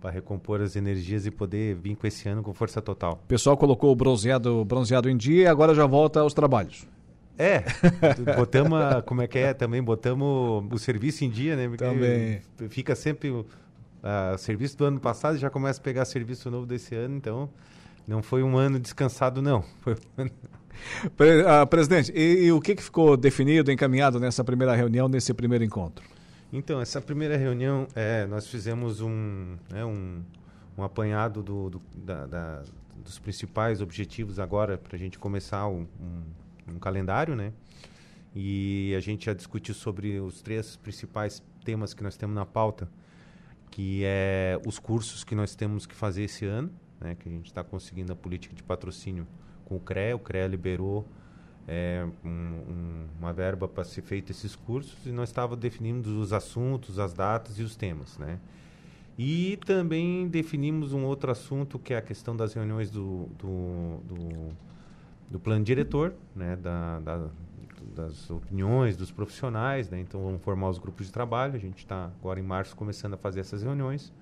para recompor as energias e poder vir com esse ano com força total. O pessoal colocou o bronzeado, bronzeado em dia e agora já volta aos trabalhos. É, botamos, a, como é que é, também botamos o serviço em dia, né? Porque também. Fica sempre o serviço do ano passado já começa a pegar serviço novo desse ano, então não foi um ano descansado, não. Foi uh, presidente, e, e, o que, que ficou definido, encaminhado nessa primeira reunião, nesse primeiro encontro? Então, essa primeira reunião, é, nós fizemos um, né, um, um apanhado do, do da, da, dos principais objetivos agora para a gente começar um, um um calendário, né? E a gente já discutiu sobre os três principais temas que nós temos na pauta, que é os cursos que nós temos que fazer esse ano, né? Que a gente está conseguindo a política de patrocínio com o CREA, o CREA liberou é, um, um, uma verba para ser feito esses cursos e nós estávamos definindo os assuntos, as datas e os temas, né? E também definimos um outro assunto que é a questão das reuniões do, do, do do plano diretor, né, da, da, das opiniões dos profissionais, né, então vamos formar os grupos de trabalho. A gente está agora em março começando a fazer essas reuniões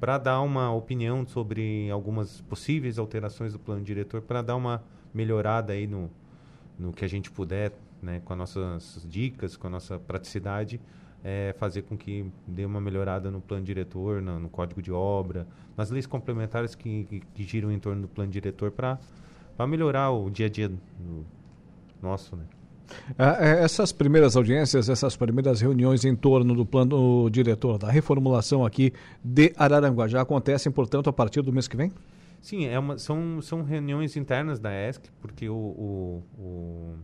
para dar uma opinião sobre algumas possíveis alterações do plano diretor, para dar uma melhorada aí no, no que a gente puder, né, com as nossas dicas, com a nossa praticidade, é, fazer com que dê uma melhorada no plano diretor, no, no código de obra, nas leis complementares que, que, que giram em torno do plano diretor para para melhorar o dia a dia nosso, né? Ah, é, essas primeiras audiências, essas primeiras reuniões em torno do plano diretor da reformulação aqui de Araranguá já acontecem, portanto, a partir do mês que vem? Sim, é uma, são, são reuniões internas da ESC, porque o, o, o...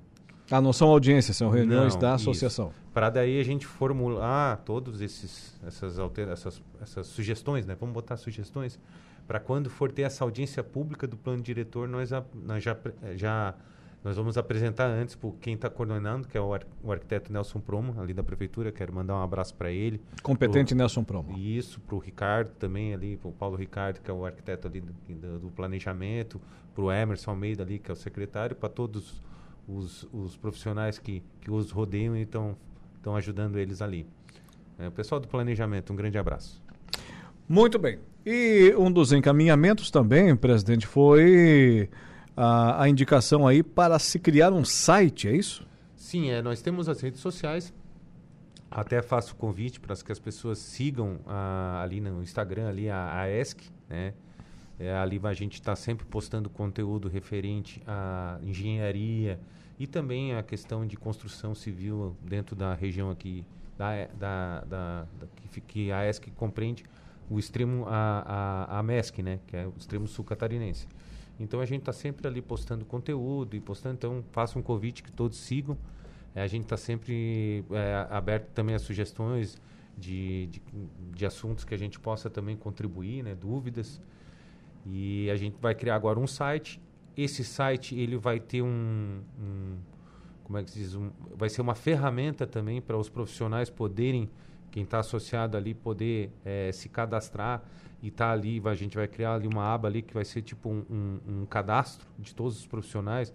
Ah, não são audiências, são reuniões não, da associação. Para daí a gente formular esses essas, alter, essas, essas sugestões, né? Vamos botar sugestões para quando for ter essa audiência pública do plano diretor, nós, nós já, já nós vamos apresentar antes por quem está coordenando, que é o, ar, o, arquiteto Nelson Promo, ali da prefeitura. Quero mandar um abraço para ele. Competente pro, Nelson Promo. Isso, para o Ricardo também ali, para o Paulo Ricardo, que é o arquiteto ali do, do, do planejamento, para o Emerson Almeida ali, que é o secretário, para todos os, os profissionais que, que os rodeiam e estão ajudando eles ali. É, o pessoal do planejamento, um grande abraço. Muito bem. E um dos encaminhamentos também, presidente, foi a, a indicação aí para se criar um site, é isso? Sim, é, nós temos as redes sociais. Até faço o convite para que as pessoas sigam a, ali no Instagram, ali a, a ESC, né? É, ali a gente está sempre postando conteúdo referente à engenharia e também a questão de construção civil dentro da região aqui da, da, da, da que, que a ESC compreende o extremo, a, a, a MESC, né? Que é o extremo sul catarinense. Então a gente está sempre ali postando conteúdo e postando, então faço um convite que todos sigam. É, a gente está sempre é, aberto também a sugestões de, de, de, assuntos que a gente possa também contribuir, né, dúvidas. E a gente vai criar agora um site. Esse site ele vai ter um, um como é que se diz, um, vai ser uma ferramenta também para os profissionais poderem, quem está associado ali, poder é, se cadastrar e tá ali, a gente vai criar ali uma aba ali que vai ser tipo um, um, um cadastro de todos os profissionais.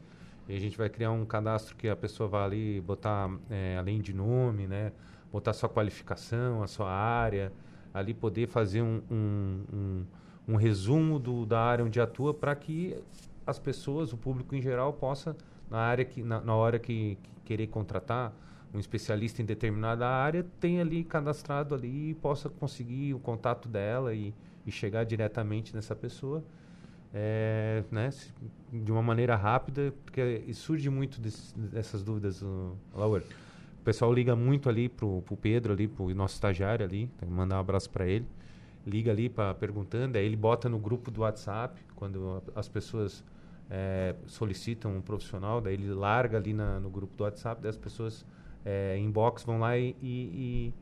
E a gente vai criar um cadastro que a pessoa vai ali botar, é, além de nome, né? Botar sua qualificação, a sua área, ali poder fazer um, um, um, um resumo do, da área onde atua para que as pessoas, o público em geral, possa na área que na, na hora que, que, querer contratar um especialista em determinada área tem ali cadastrado ali e possa conseguir o contato dela e, e chegar diretamente nessa pessoa é, né, de uma maneira rápida porque surge muito desse, dessas dúvidas Laura. o pessoal liga muito ali pro, pro Pedro ali pro nosso estagiário ali mandar um abraço para ele liga ali para perguntando aí ele bota no grupo do WhatsApp quando as pessoas é, solicitam um profissional, daí ele larga ali na, no grupo do WhatsApp, daí as pessoas é, inbox vão lá e, e,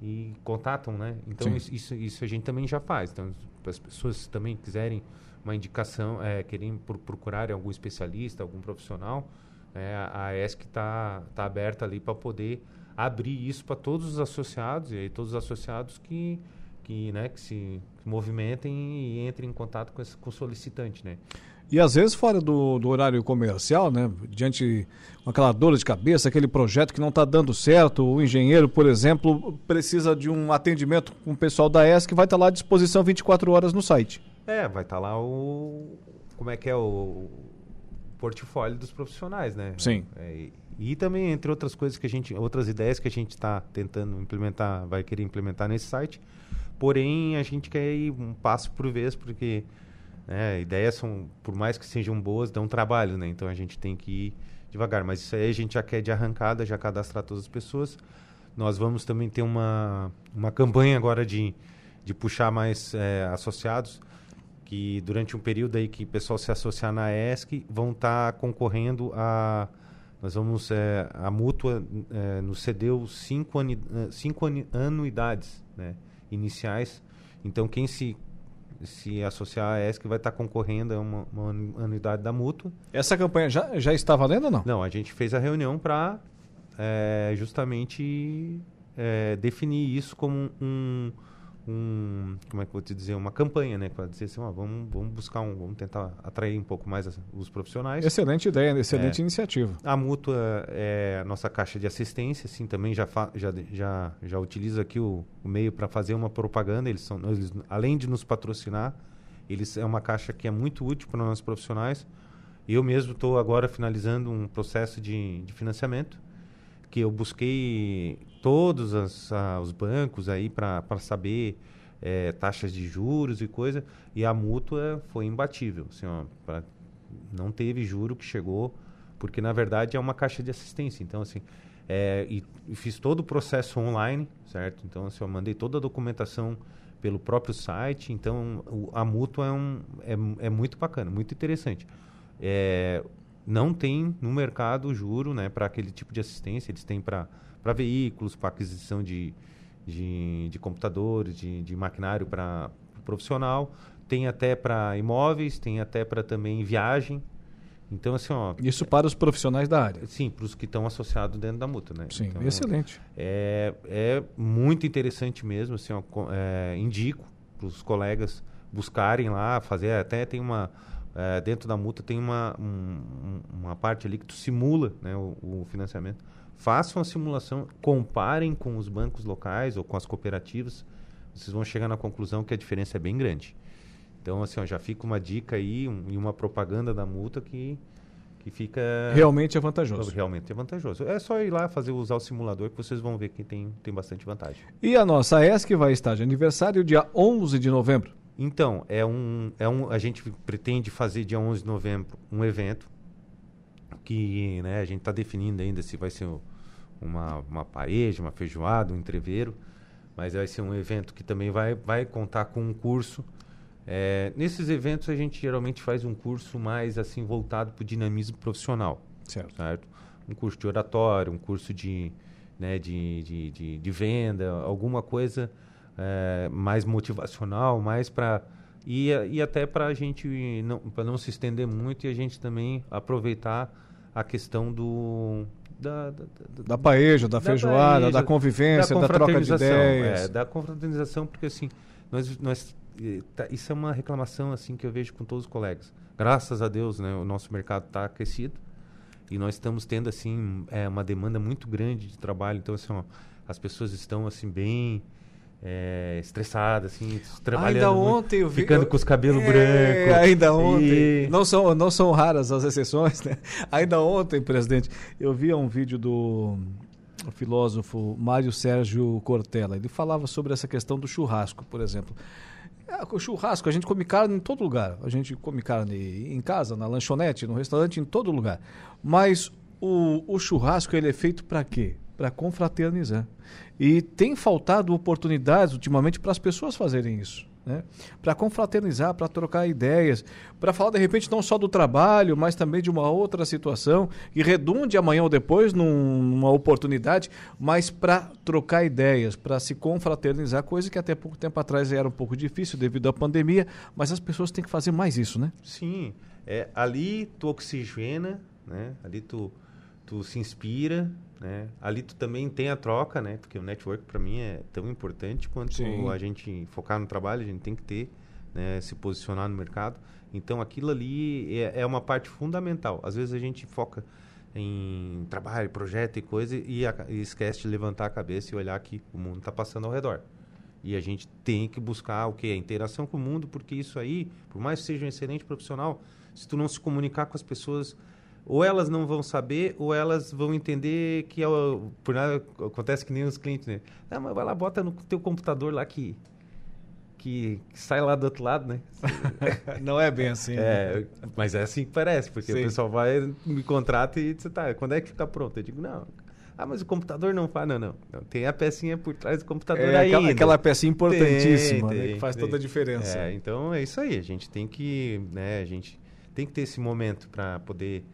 e, e contatam, né? Então isso, isso, a gente também já faz. Então, as pessoas também quiserem uma indicação, é, querem por, procurarem algum especialista, algum profissional, é, a ESC está tá aberta ali para poder abrir isso para todos os associados, e aí todos os associados que, que, né, que se movimentem e entrem em contato com, esse, com o solicitante, né? E às vezes fora do, do horário comercial, né? Diante com aquela dor de cabeça, aquele projeto que não está dando certo, o engenheiro, por exemplo, precisa de um atendimento com o pessoal da ES que vai estar tá lá à disposição 24 horas no site. É, vai estar tá lá o. Como é que é o portfólio dos profissionais, né? Sim. É, e também, entre outras coisas que a gente. outras ideias que a gente está tentando implementar, vai querer implementar nesse site. Porém, a gente quer ir um passo por vez, porque né? Ideias são, por mais que sejam boas, dão trabalho, né? Então a gente tem que ir devagar. Mas isso aí a gente já quer de arrancada, já cadastrar todas as pessoas. Nós vamos também ter uma, uma campanha agora de, de puxar mais é, associados, que durante um período aí que o pessoal se associar na ESC vão estar tá concorrendo a. Nós vamos. É, a mútua é, nos cedeu cinco, ani, cinco anuidades né, iniciais. Então, quem se se associar à ESC vai estar concorrendo a uma, uma, anuidade da mútua. Essa campanha já, já está valendo ou não? Não, a gente fez a reunião para é, justamente é, definir isso como um, um, como é que eu vou te dizer, uma campanha, né? Para dizer assim, ó, vamos, vamos buscar um, vamos tentar atrair um pouco mais os profissionais. Excelente ideia, excelente é, iniciativa. A mútua é a nossa caixa de assistência, assim, também já, já, já, já utiliza aqui o, o meio para fazer uma propaganda. Eles são, eles, além de nos patrocinar, eles é uma caixa que é muito útil para nós profissionais. Eu mesmo estou agora finalizando um processo de, de financiamento que eu busquei todos as, os bancos aí para saber é, taxas de juros e coisa, e a mútua foi imbatível. Assim, ó, pra, não teve juro que chegou, porque na verdade é uma caixa de assistência. Então, assim, é, e, e, fiz todo o processo online, certo? Então, assim, eu mandei toda a documentação pelo próprio site. Então, o, a mútua é, um, é, é muito bacana, muito interessante. É, não tem no mercado juro né, para aquele tipo de assistência. Eles têm para veículos, para aquisição de, de, de, computadores, de, de maquinário para profissional. Tem até para imóveis, tem até para também viagem. Então, assim, ó. Isso para os profissionais da área. Sim, para os que estão associados dentro da multa, né? Sim, então, excelente. É, é muito interessante mesmo, assim, ó, é, indico para os colegas buscarem lá, fazer, até tem uma, é, dentro da multa tem uma, um, uma parte ali que tu simula né, o, o, financiamento. Façam a simulação, comparem com os bancos locais ou com as cooperativas, vocês vão chegar na conclusão que a diferença é bem grande. Então, assim, ó, já fica uma dica aí um, e uma propaganda da multa que, que fica... Realmente é vantajoso. Realmente é vantajoso. É só ir lá fazer usar o simulador que vocês vão ver que tem, tem bastante vantagem. E a nossa ESC vai estar de aniversário dia 11 de novembro. Então, é um, é um, a gente pretende fazer dia 11 de novembro um evento que né, a gente está definindo ainda se vai ser uma, uma parede, uma feijoada, um entreveiro, mas vai ser um evento que também vai, vai contar com um curso. É, nesses eventos a gente geralmente faz um curso mais assim voltado para o dinamismo profissional, certo? certo? um curso de oratório, um curso de, né, de, de, de, de venda, alguma coisa é, mais motivacional, mais para e, e até para a gente não, para não se estender muito e a gente também aproveitar a questão do da, da, da, da paeja, da, da feijoada, paeja, da convivência, da, troca de ideias. É, da confraternização, porque assim, nós, nós, tá, isso é uma reclamação assim que eu vejo com todos os colegas. Graças a Deus, né, o nosso mercado está aquecido e nós estamos tendo assim é, uma demanda muito grande de trabalho. Então, assim, ó, as pessoas estão assim bem é, estressada, assim, trabalhando. Ainda ontem muito, eu vi. Ficando eu, com os cabelos é, brancos. Ainda ontem. E... Não, são, não são raras as exceções, né? Ainda ontem, presidente, eu vi um vídeo do filósofo Mário Sérgio Cortella. Ele falava sobre essa questão do churrasco, por exemplo. É, o churrasco, a gente come carne em todo lugar. A gente come carne em casa, na lanchonete, no restaurante, em todo lugar. Mas o, o churrasco ele é feito para quê? Para confraternizar. E tem faltado oportunidades ultimamente para as pessoas fazerem isso. Né? Para confraternizar, para trocar ideias, para falar de repente não só do trabalho, mas também de uma outra situação e redunde amanhã ou depois num, numa oportunidade, mas para trocar ideias, para se confraternizar, coisa que até pouco tempo atrás era um pouco difícil devido à pandemia, mas as pessoas têm que fazer mais isso, né? Sim, é, ali tu oxigena, né? Ali tu, tu se inspira, né? Ali tu também tem a troca, né? Porque o network para mim é tão importante quanto Sim. a gente focar no trabalho, a gente tem que ter, né? se posicionar no mercado. Então aquilo ali é, é uma parte fundamental. Às vezes a gente foca em trabalho, projeto e coisa e, a, e esquece de levantar a cabeça e olhar que o mundo está passando ao redor. E a gente tem que buscar o que? A interação com o mundo, porque isso aí, por mais que seja um excelente profissional, se tu não se comunicar com as pessoas ou elas não vão saber, ou elas vão entender que é por nada acontece que nem os clientes, né? Ah, mas vai lá, bota no teu computador lá que, que, que sai lá do outro lado, né? não é bem assim. É, né? mas é assim que parece, porque Sim. o pessoal vai, me contrata e diz, tá, quando é que fica pronto? Eu digo, não, ah, mas o computador não faz. Não, não. não tem a pecinha por trás do computador é, ainda. Aquela, aquela pecinha importantíssima, tem, né, tem, que faz tem. toda a diferença. É, então é isso aí. A gente tem que, né, a gente tem que ter esse momento para poder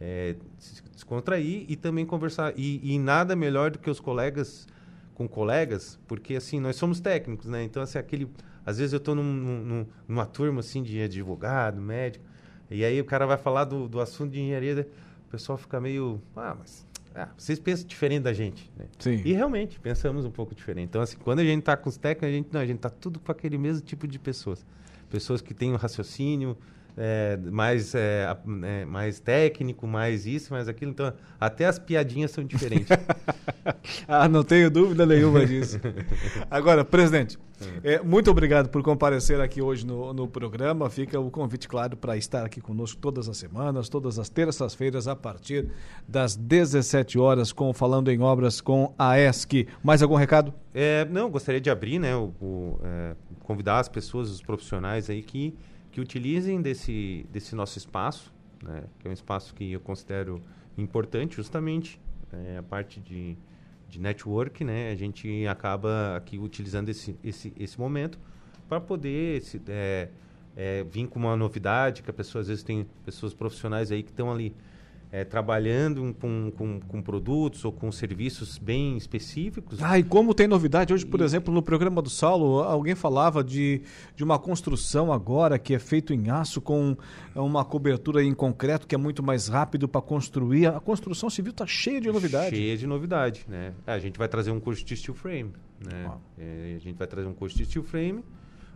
é, se descontrair e também conversar. E, e, nada melhor do que os colegas com colegas, porque assim, nós somos técnicos, né? Então, assim, aquele. Às vezes eu estou num, num, numa turma assim de advogado, médico, e aí o cara vai falar do, do assunto de engenharia, o pessoal fica meio. Ah, mas. Ah, vocês pensam diferente da gente, né? Sim. E realmente, pensamos um pouco diferente. Então, assim, quando a gente está com os técnicos, a gente, não, a gente está tudo com aquele mesmo tipo de pessoas. Pessoas que têm um raciocínio, é, mais, é, é, mais técnico, mais isso, mais aquilo. Então, até as piadinhas são diferentes. ah, não tenho dúvida nenhuma disso. Agora, presidente, é, muito obrigado por comparecer aqui hoje no, no programa. Fica o convite, claro, para estar aqui conosco todas as semanas, todas as terças-feiras, a partir das 17 horas, com Falando em Obras com a ESC. Mais algum recado? É, não, gostaria de abrir, né, o, o é, convidar as pessoas, os profissionais aí que que utilizem desse, desse nosso espaço, né, que é um espaço que eu considero importante, justamente é, a parte de, de network, né, a gente acaba aqui utilizando esse, esse, esse momento para poder se, é, é, vir com uma novidade, que a pessoa às vezes tem pessoas profissionais aí que estão ali é, trabalhando com, com, com, produtos ou com serviços bem específicos. Ah, e como tem novidade hoje, por e... exemplo, no programa do Saulo, alguém falava de, de uma construção agora que é feito em aço com uma cobertura em concreto que é muito mais rápido para construir. A construção civil está cheia de novidade. Cheia de novidade, né? A gente vai trazer um curso de steel frame, né? Ah. É, a gente vai trazer um curso de steel frame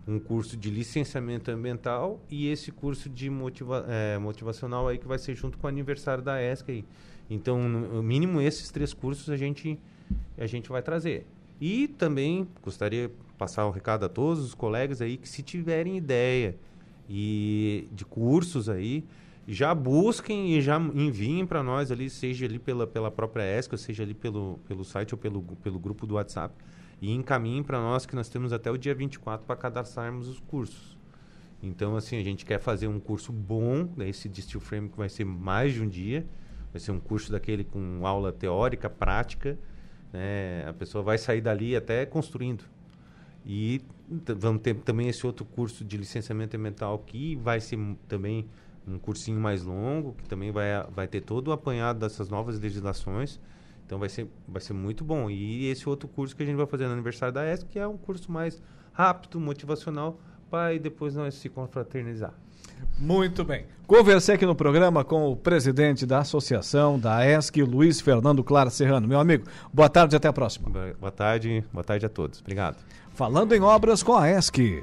um curso de licenciamento ambiental e esse curso de motiva é, motivacional aí que vai ser junto com o aniversário da ESC aí. Então, no mínimo esses três cursos a gente a gente vai trazer. E também gostaria de passar o um recado a todos os colegas aí que se tiverem ideia e de cursos aí, já busquem e já enviem para nós ali, seja ali pela, pela própria ESC, ou seja ali pelo, pelo site ou pelo, pelo grupo do WhatsApp e encaminhem para nós que nós temos até o dia 24 para cadastrarmos os cursos. Então, assim, a gente quer fazer um curso bom, né, esse de Steel Frame que vai ser mais de um dia, vai ser um curso daquele com aula teórica, prática, né? a pessoa vai sair dali até construindo. E vamos ter também esse outro curso de licenciamento ambiental que vai ser também um cursinho mais longo, que também vai, vai ter todo o apanhado dessas novas legislações. Então vai ser, vai ser muito bom. E esse outro curso que a gente vai fazer no aniversário da ESC, que é um curso mais rápido, motivacional, para depois nós se confraternizar. Muito bem. Conversei aqui no programa com o presidente da associação da ESC, Luiz Fernando Clara Serrano. Meu amigo, boa tarde e até a próxima. Boa tarde, boa tarde a todos. Obrigado. Falando em obras com a ESC.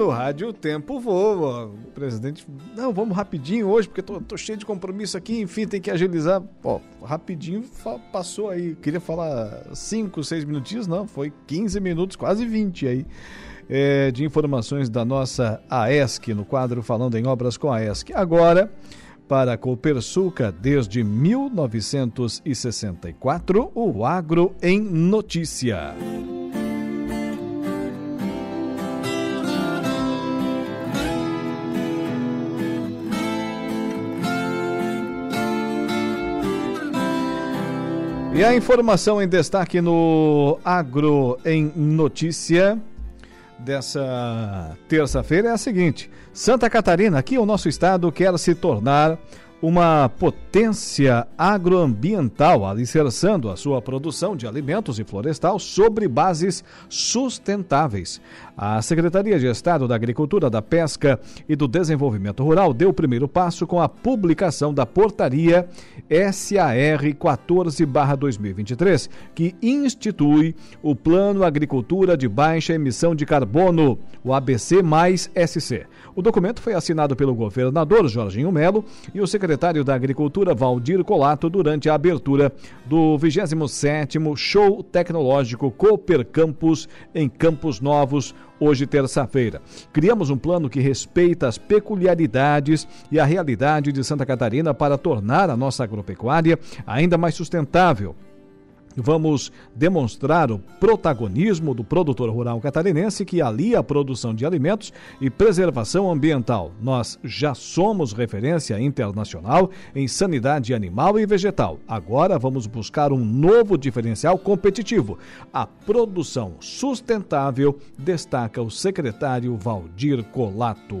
No rádio o tempo voa. O presidente, não, vamos rapidinho hoje, porque tô, tô cheio de compromisso aqui, enfim, tem que agilizar. Ó, rapidinho passou aí. Queria falar 5, 6 minutinhos, não, foi 15 minutos, quase 20 aí. É, de informações da nossa AESC, no quadro Falando em Obras com a AESC. Agora, para a Copersuca, desde 1964, o Agro em Notícia. E a informação em destaque no Agro em Notícia dessa terça-feira é a seguinte: Santa Catarina, aqui o nosso estado, quer se tornar uma potência agroambiental, alicerçando a sua produção de alimentos e florestal sobre bases sustentáveis. A Secretaria de Estado da Agricultura, da Pesca e do Desenvolvimento Rural deu o primeiro passo com a publicação da portaria SAR 14/2023, que institui o Plano Agricultura de Baixa Emissão de Carbono, o ABC mais SC. O documento foi assinado pelo governador Jorginho Melo e o secretário da Agricultura Valdir Colato durante a abertura do 27º Show Tecnológico Cooper Campus em Campos Novos, hoje terça-feira. Criamos um plano que respeita as peculiaridades e a realidade de Santa Catarina para tornar a nossa agropecuária ainda mais sustentável vamos demonstrar o protagonismo do produtor rural catarinense que alia a produção de alimentos e preservação ambiental. Nós já somos referência internacional em sanidade animal e vegetal. Agora vamos buscar um novo diferencial competitivo. A produção sustentável, destaca o secretário Valdir Colato.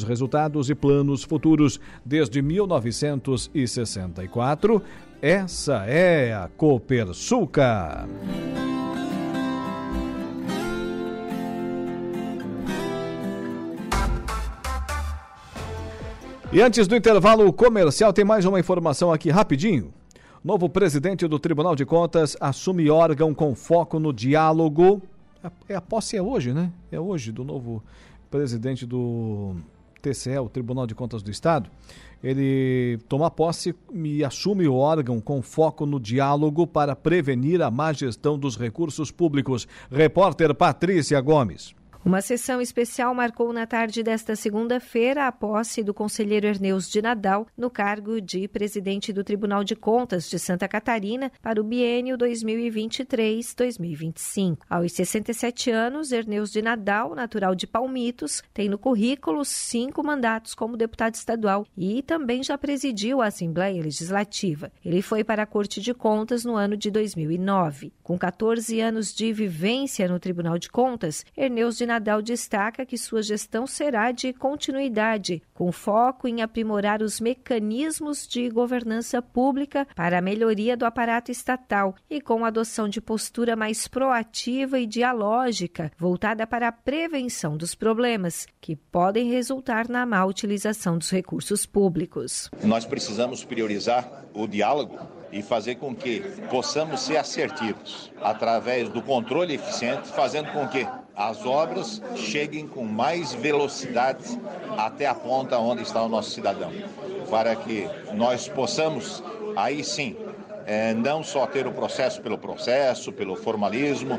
os resultados e planos futuros desde 1964. Essa é a Copersuca. E antes do intervalo comercial, tem mais uma informação aqui rapidinho. Novo presidente do Tribunal de Contas assume órgão com foco no diálogo. É a posse é hoje, né? É hoje do novo presidente do TCE, o Tribunal de Contas do Estado, ele toma posse e assume o órgão com foco no diálogo para prevenir a má gestão dos recursos públicos. Repórter Patrícia Gomes. Uma sessão especial marcou na tarde desta segunda-feira a posse do conselheiro Erneus de Nadal no cargo de presidente do Tribunal de Contas de Santa Catarina para o biênio 2023-2025. Aos 67 anos, Erneus de Nadal, natural de Palmitos, tem no currículo cinco mandatos como deputado estadual e também já presidiu a Assembleia Legislativa. Ele foi para a Corte de Contas no ano de 2009. Com 14 anos de vivência no Tribunal de Contas, Erneus de Nadal destaca que sua gestão será de continuidade, com foco em aprimorar os mecanismos de governança pública para a melhoria do aparato estatal e com a adoção de postura mais proativa e dialógica, voltada para a prevenção dos problemas que podem resultar na má utilização dos recursos públicos. Nós precisamos priorizar o diálogo e fazer com que possamos ser assertivos através do controle eficiente, fazendo com que as obras cheguem com mais velocidade até a ponta onde está o nosso cidadão, para que nós possamos, aí sim, é, não só ter o processo pelo processo, pelo formalismo,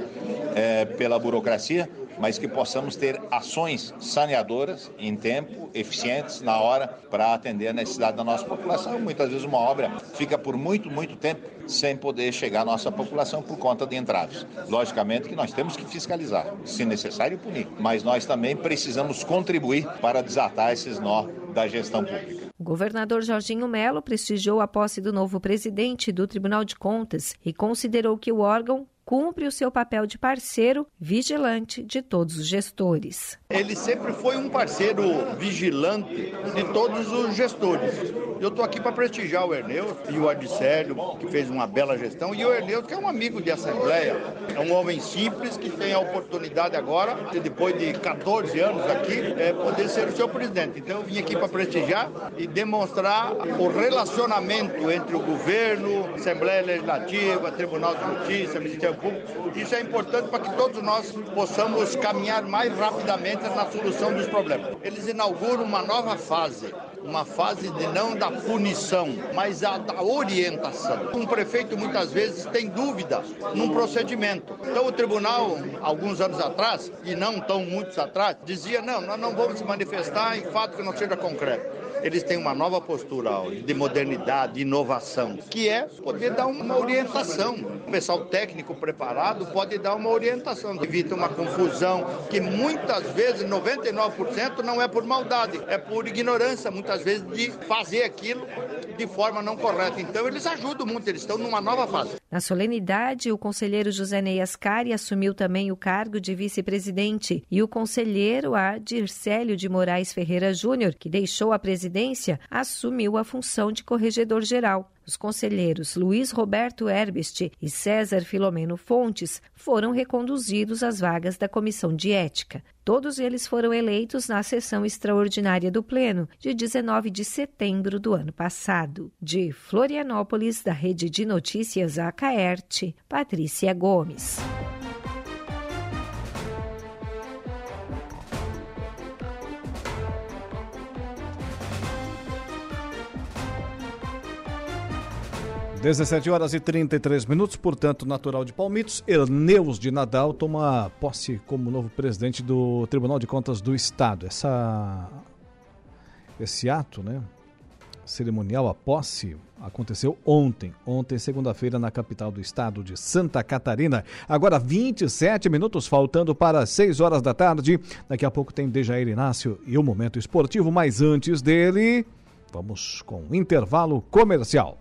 é, pela burocracia, mas que possamos ter ações saneadoras em tempo, eficientes na hora, para atender a necessidade da nossa população. Muitas vezes uma obra fica por muito, muito tempo sem poder chegar à nossa população por conta de entraves. Logicamente que nós temos que fiscalizar, se necessário punir, mas nós também precisamos contribuir para desatar esses nó da gestão pública. O governador Jorginho Melo prestigiou a posse do novo presidente do Tribunal de Contas e considerou que o órgão cumpre o seu papel de parceiro vigilante de todos os gestores. Ele sempre foi um parceiro vigilante de todos os gestores. Eu estou aqui para prestigiar o Erneu e o Adicélio, que fez uma bela gestão, e o Erneu, que é um amigo de Assembleia, é um homem simples que tem a oportunidade agora, depois de 14 anos aqui, é, poder ser o seu presidente. Então eu vim aqui para prestigiar e demonstrar o relacionamento entre o governo, Assembleia Legislativa, Tribunal de Justiça, Ministério Público. Isso é importante para que todos nós possamos caminhar mais rapidamente na solução dos problemas. Eles inauguram uma nova fase uma fase de não da punição, mas a da orientação. Um prefeito muitas vezes tem dúvida num procedimento. Então o tribunal, alguns anos atrás, e não tão muitos atrás, dizia: não, nós não vamos se manifestar em fato que não seja concreto eles têm uma nova postura de modernidade, de inovação, que é poder dar uma orientação. O pessoal técnico preparado pode dar uma orientação, evita uma confusão que muitas vezes, 99%, não é por maldade, é por ignorância, muitas vezes, de fazer aquilo de forma não correta. Então, eles ajudam muito, eles estão numa nova fase. Na solenidade, o conselheiro José Ney Ascari assumiu também o cargo de vice-presidente e o conselheiro Adircélio de Moraes Ferreira Júnior, que deixou a presidência, assumiu a função de corregedor-geral. Os conselheiros Luiz Roberto Herbest e César Filomeno Fontes foram reconduzidos às vagas da Comissão de Ética. Todos eles foram eleitos na sessão extraordinária do Pleno, de 19 de setembro do ano passado. De Florianópolis, da Rede de Notícias Acaerte, Patrícia Gomes. Dezessete horas e 33 minutos, portanto, natural de Palmitos, Erneus de Nadal toma posse como novo presidente do Tribunal de Contas do Estado. Essa, esse ato, né, cerimonial, a posse, aconteceu ontem, ontem, segunda-feira, na capital do estado de Santa Catarina. Agora, 27 minutos faltando para 6 horas da tarde. Daqui a pouco tem Dejair Inácio e o Momento Esportivo, mas antes dele, vamos com o intervalo comercial.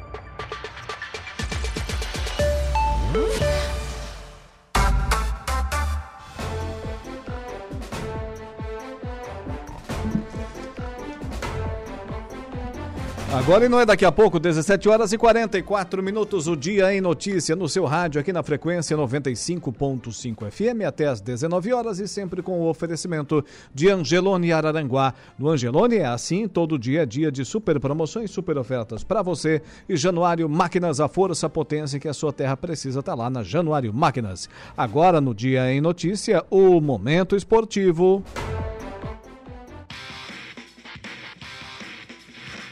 Agora e não é daqui a pouco, 17 horas e 44 minutos, o dia em notícia no seu rádio aqui na frequência 95.5 FM até às 19 horas e sempre com o oferecimento de Angelone Araranguá. No Angelone é assim, todo dia é dia de super promoções, super ofertas para você e Januário Máquinas, a força, a potência que a sua terra precisa tá lá na Januário Máquinas. Agora no dia em notícia, o momento esportivo.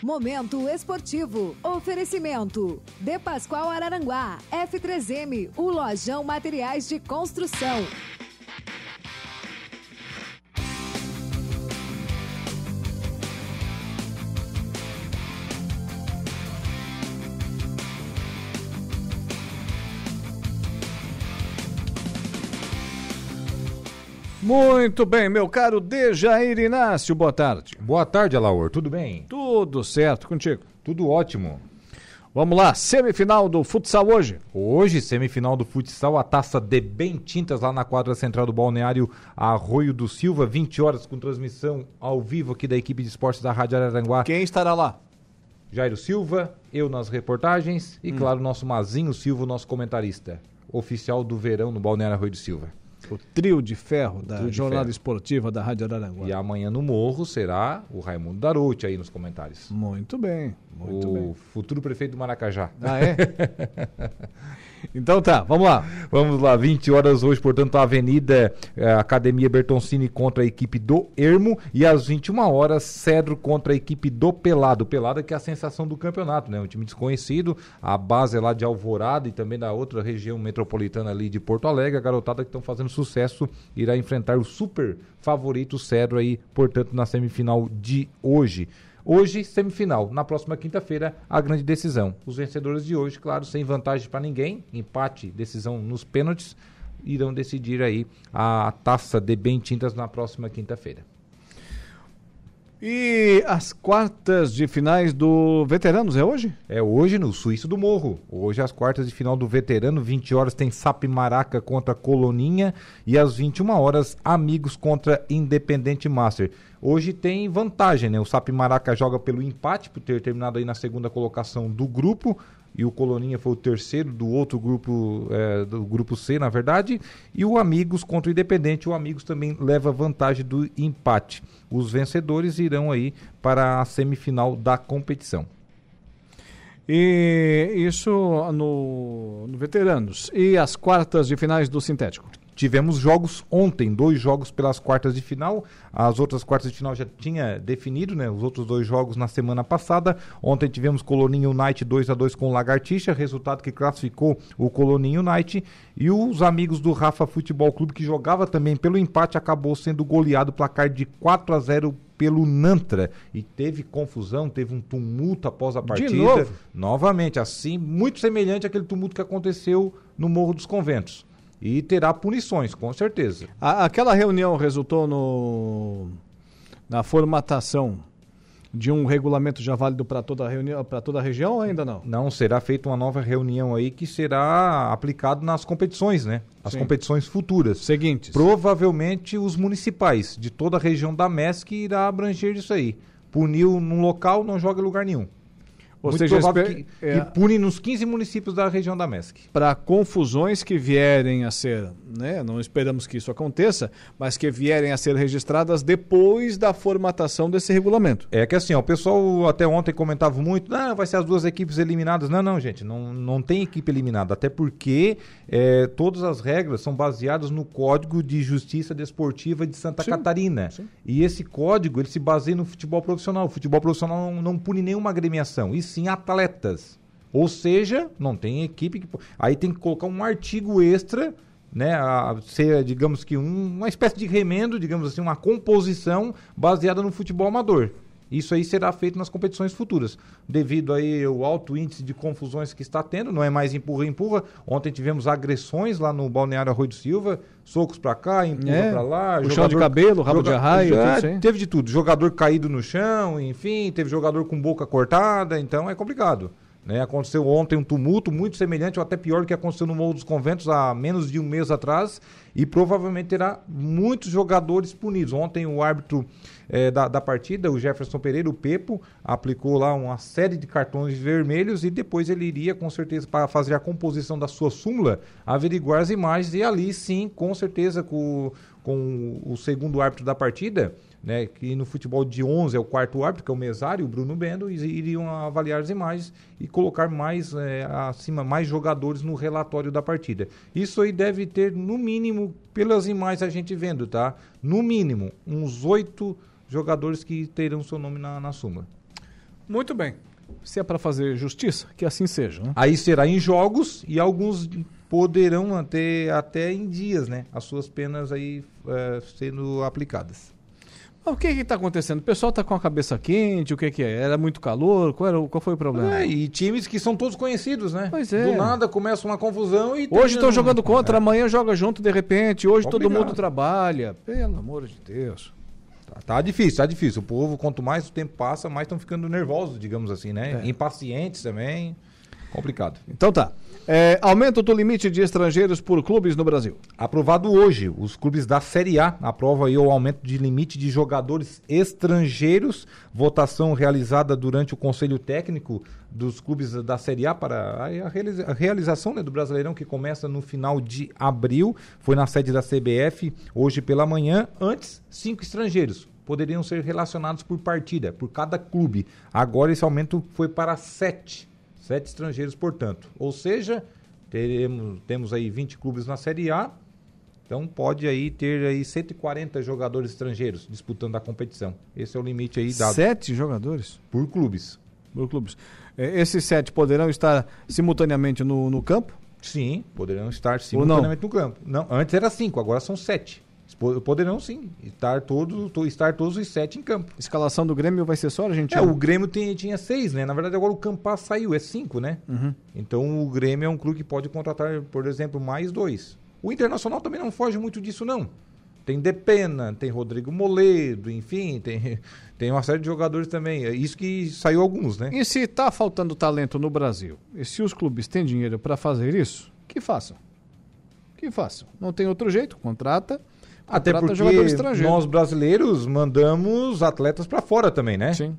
Momento esportivo. Oferecimento. De Pascoal Araranguá. F3M. O Lojão Materiais de Construção. Muito bem, meu caro Dejair Inácio, boa tarde. Boa tarde, Alaor, tudo bem? Tudo certo contigo? Tudo ótimo. Vamos lá, semifinal do futsal hoje. Hoje, semifinal do futsal, a taça de Bem Tintas lá na quadra central do balneário Arroio do Silva, 20 horas com transmissão ao vivo aqui da equipe de esportes da Rádio Araranguá. Quem estará lá? Jairo Silva, eu nas reportagens e, hum. claro, nosso Mazinho Silva, nosso comentarista oficial do verão no balneário Arroio do Silva. O trio de ferro da jornada ferro. esportiva da Rádio Araranguá. E amanhã no Morro será o Raimundo Daruti aí nos comentários. Muito bem, muito o bem. futuro prefeito do Maracajá. Ah, é? Então tá, vamos lá. Vamos lá, 20 horas hoje, portanto, a Avenida eh, Academia Bertoncini contra a equipe do Ermo e às 21 horas, Cedro contra a equipe do Pelado. Pelado que é a sensação do campeonato, né? Um time desconhecido, a base é lá de Alvorada e também da outra região metropolitana ali de Porto Alegre, a garotada que estão fazendo sucesso irá enfrentar o super favorito Cedro aí, portanto, na semifinal de hoje. Hoje, semifinal. Na próxima quinta-feira, a grande decisão. Os vencedores de hoje, claro, sem vantagem para ninguém, empate, decisão nos pênaltis, irão decidir aí a taça de bem tintas na próxima quinta-feira. E as quartas de finais do Veteranos é hoje? É hoje no Suíço do Morro. Hoje as quartas de final do Veterano, 20 horas tem Sap Maraca contra Coloninha e às 21 horas Amigos contra Independente Master. Hoje tem vantagem, né? O Sap Maraca joga pelo empate por ter terminado aí na segunda colocação do grupo e o Coloninha foi o terceiro do outro grupo, é, do grupo C, na verdade, e o Amigos contra o Independente, o Amigos também leva vantagem do empate. Os vencedores irão aí para a semifinal da competição. E isso no, no Veteranos. E as quartas de finais do Sintético? Tivemos jogos ontem, dois jogos pelas quartas de final. As outras quartas de final já tinha definido, né? Os outros dois jogos na semana passada. Ontem tivemos Coloninho United 2 a 2 com Lagartixa, resultado que classificou o Coloninho United. E os amigos do Rafa Futebol Clube, que jogava também pelo empate, acabou sendo goleado placar de 4 a 0 pelo Nantra. E teve confusão, teve um tumulto após a partida. De novo? Novamente, assim, muito semelhante àquele tumulto que aconteceu no Morro dos Conventos. E terá punições, com certeza. A, aquela reunião resultou no, na formatação de um regulamento já válido para toda a reunião, para toda a região ou ainda não? Não, será feita uma nova reunião aí que será aplicado nas competições, né? As Sim. competições futuras. Seguintes. Provavelmente os municipais de toda a região da MESC irá abranger isso aí. Puniu num local, não joga em lugar nenhum. Ou Muito seja, que, é... que, pune nos 15 municípios da região da MESC. Para confusões que vierem a ser, né, não esperamos que isso aconteça, mas que vierem a ser registradas depois da formatação desse regulamento. É que assim, ó, o pessoal até ontem comentava muito, não, vai ser as duas equipes eliminadas. Não, não, gente, não, não tem equipe eliminada, até porque é, todas as regras são baseadas no Código de Justiça Desportiva de Santa sim, Catarina. Sim. E esse código, ele se baseia no futebol profissional. O futebol profissional não, não pune nenhuma agremiação. Isso sim atletas. Ou seja, não tem equipe que. Aí tem que colocar um artigo extra, né? A ser, digamos que, um, uma espécie de remendo, digamos assim, uma composição baseada no futebol amador. Isso aí será feito nas competições futuras. Devido aí ao alto índice de confusões que está tendo, não é mais empurra-empurra. Ontem tivemos agressões lá no Balneário Arroio do Silva, socos para cá, empurra é, para lá. Puxão jogador, de cabelo, rabo joga, de arraio, já, Teve de tudo. Jogador caído no chão, enfim, teve jogador com boca cortada, então é complicado. Né? Aconteceu ontem um tumulto muito semelhante, ou até pior, que aconteceu no Morro dos Conventos há menos de um mês atrás, e provavelmente terá muitos jogadores punidos. Ontem o árbitro é, da, da partida, o Jefferson Pereira, o Pepo, aplicou lá uma série de cartões vermelhos e depois ele iria, com certeza, para fazer a composição da sua súmula, averiguar as imagens e ali sim, com certeza, com, com o segundo árbitro da partida né, que no futebol de 11 é o quarto árbitro, que é o mesário, o Bruno Bendo, e iriam avaliar as imagens e colocar mais é, acima mais jogadores no relatório da partida. Isso aí deve ter, no mínimo, pelas imagens a gente vendo, tá? No mínimo, uns oito jogadores que terão seu nome na, na súmula. Muito bem. Se é para fazer justiça, que assim seja. Né? Aí será em jogos e alguns poderão ter até em dias, né? As suas penas aí é, sendo aplicadas. O que está acontecendo? O pessoal está com a cabeça quente? O que, que é? Era muito calor? Qual, era, qual foi o problema? É, e times que são todos conhecidos, né? Pois é. Do nada começa uma confusão e. Hoje estão jogando contra, é. amanhã joga junto de repente. Hoje Complicado. todo mundo trabalha. Pelo amor de Deus. Tá, tá, difícil, tá difícil. O povo, quanto mais o tempo passa, mais estão ficando nervosos, digamos assim, né? É. Impacientes também. Complicado. Então tá. É, aumento do limite de estrangeiros por clubes no Brasil. Aprovado hoje. Os clubes da Série A aprovam o aumento de limite de jogadores estrangeiros. Votação realizada durante o Conselho Técnico dos clubes da Série A para a realização né, do Brasileirão que começa no final de abril. Foi na sede da CBF hoje pela manhã. Antes, cinco estrangeiros poderiam ser relacionados por partida, por cada clube. Agora esse aumento foi para sete Sete estrangeiros, portanto. Ou seja, teremos, temos aí 20 clubes na Série A. Então pode aí ter aí 140 jogadores estrangeiros disputando a competição. Esse é o limite aí dado. Sete jogadores? Por clubes. Por clubes. É, esses sete poderão estar simultaneamente no, no campo? Sim, poderão estar simultaneamente no campo. Não, antes era cinco, agora são sete. Poderão sim estar todos, estar todos os sete em campo. Escalação do Grêmio vai ser só a gente? É, o Grêmio tem, tinha seis, né? Na verdade, agora o Campas saiu, é cinco, né? Uhum. Então o Grêmio é um clube que pode contratar, por exemplo, mais dois. O Internacional também não foge muito disso, não. Tem Depena, tem Rodrigo Moledo, enfim, tem, tem uma série de jogadores também. É isso que saiu alguns, né? E se está faltando talento no Brasil, e se os clubes têm dinheiro para fazer isso, que façam. Que façam. Não tem outro jeito, contrata até porque nós brasileiros mandamos atletas para fora também, né? Sim.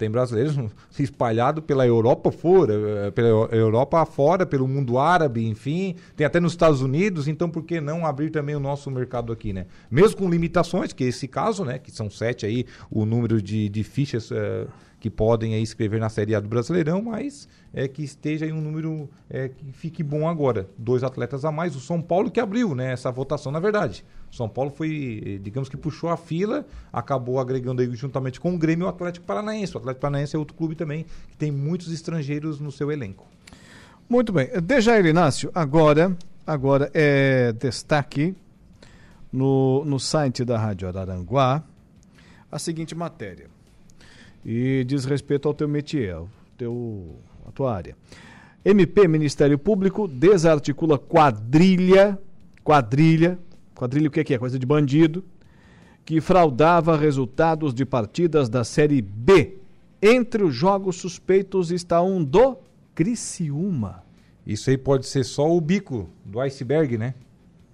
Tem brasileiros espalhados pela Europa fora, eh, pela Europa fora, pelo mundo árabe, enfim. Tem até nos Estados Unidos, então por que não abrir também o nosso mercado aqui, né? Mesmo com limitações, que é esse caso, né? Que são sete aí, o número de, de fichas uh, que podem aí escrever na Série A do Brasileirão, mas é que esteja em um número é, que fique bom agora. Dois atletas a mais. O São Paulo que abriu né, essa votação, na verdade. São Paulo foi, digamos que puxou a fila, acabou agregando aí juntamente com o Grêmio o Atlético Paranaense. O Atlético Paranaense é outro clube também que tem muitos estrangeiros no seu elenco. Muito bem. Dejair Inácio, agora, agora é destaque no, no site da Rádio Araranguá a seguinte matéria. E diz respeito ao teu métier, teu a tua área. MP, Ministério Público, desarticula quadrilha, quadrilha, quadrilha o que é que é? Coisa de bandido, que fraudava resultados de partidas da Série B. Entre os jogos suspeitos está um do Criciúma. Isso aí pode ser só o bico do iceberg, né?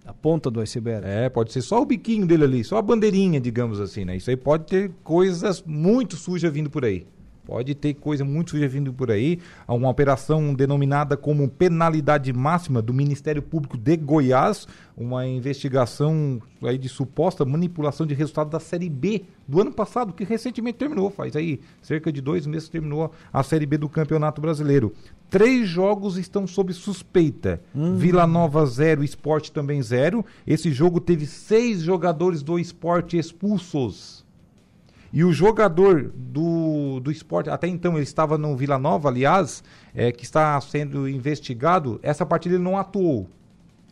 A ponta do iceberg. É, pode ser só o biquinho dele ali, só a bandeirinha, digamos assim, né? Isso aí pode ter coisas muito sujas vindo por aí. Pode ter coisa muito suja vindo por aí. Uma operação denominada como penalidade máxima do Ministério Público de Goiás, uma investigação aí de suposta manipulação de resultados da Série B do ano passado, que recentemente terminou, faz aí cerca de dois meses terminou a Série B do Campeonato Brasileiro. Três jogos estão sob suspeita. Hum. Vila Nova zero, Esporte também zero. Esse jogo teve seis jogadores do Esporte expulsos. E o jogador do, do esporte, até então ele estava no Vila Nova, aliás, é, que está sendo investigado, essa partida ele não atuou.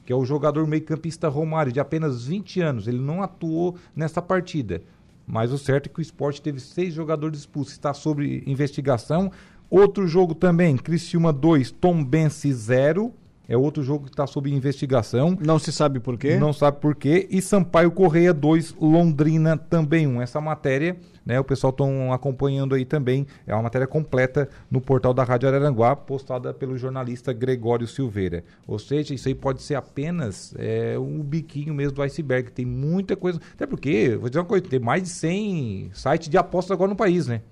Que é o jogador meio-campista Romário, de apenas 20 anos. Ele não atuou nessa partida. Mas o certo é que o esporte teve seis jogadores expulsos, está sob investigação. Outro jogo também, Criciúma 2, Tombense 0. É outro jogo que está sob investigação. Não se sabe por quê? Não sabe por quê. E Sampaio Correia 2, Londrina também 1. Essa matéria, né, o pessoal estão acompanhando aí também. É uma matéria completa no portal da Rádio Araranguá, postada pelo jornalista Gregório Silveira. Ou seja, isso aí pode ser apenas é, um biquinho mesmo do iceberg. Tem muita coisa. Até porque, vou dizer uma coisa, tem mais de 100 sites de apostas agora no país, né?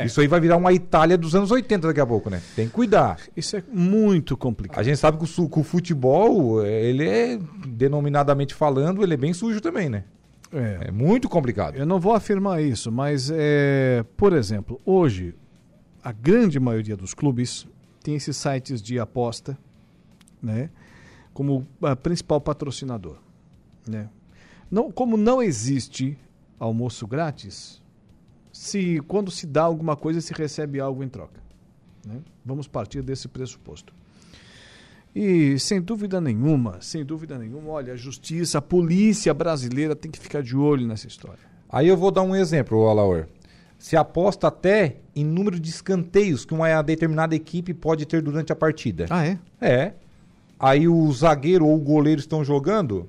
É. Isso aí vai virar uma Itália dos anos 80 daqui a pouco, né? Tem que cuidar. Isso é muito complicado. A gente sabe que o, que o futebol, ele é, denominadamente falando, ele é bem sujo também, né? É. é muito complicado. Eu não vou afirmar isso, mas, é, por exemplo, hoje, a grande maioria dos clubes tem esses sites de aposta, né? Como a principal patrocinador, né? Não, como não existe almoço grátis, se quando se dá alguma coisa se recebe algo em troca. Né? Vamos partir desse pressuposto. E sem dúvida nenhuma, sem dúvida nenhuma, olha, a justiça, a polícia brasileira tem que ficar de olho nessa história. Aí eu vou dar um exemplo, Alaor. Se aposta até em número de escanteios que uma determinada equipe pode ter durante a partida. Ah, é? É. Aí o zagueiro ou o goleiro estão jogando,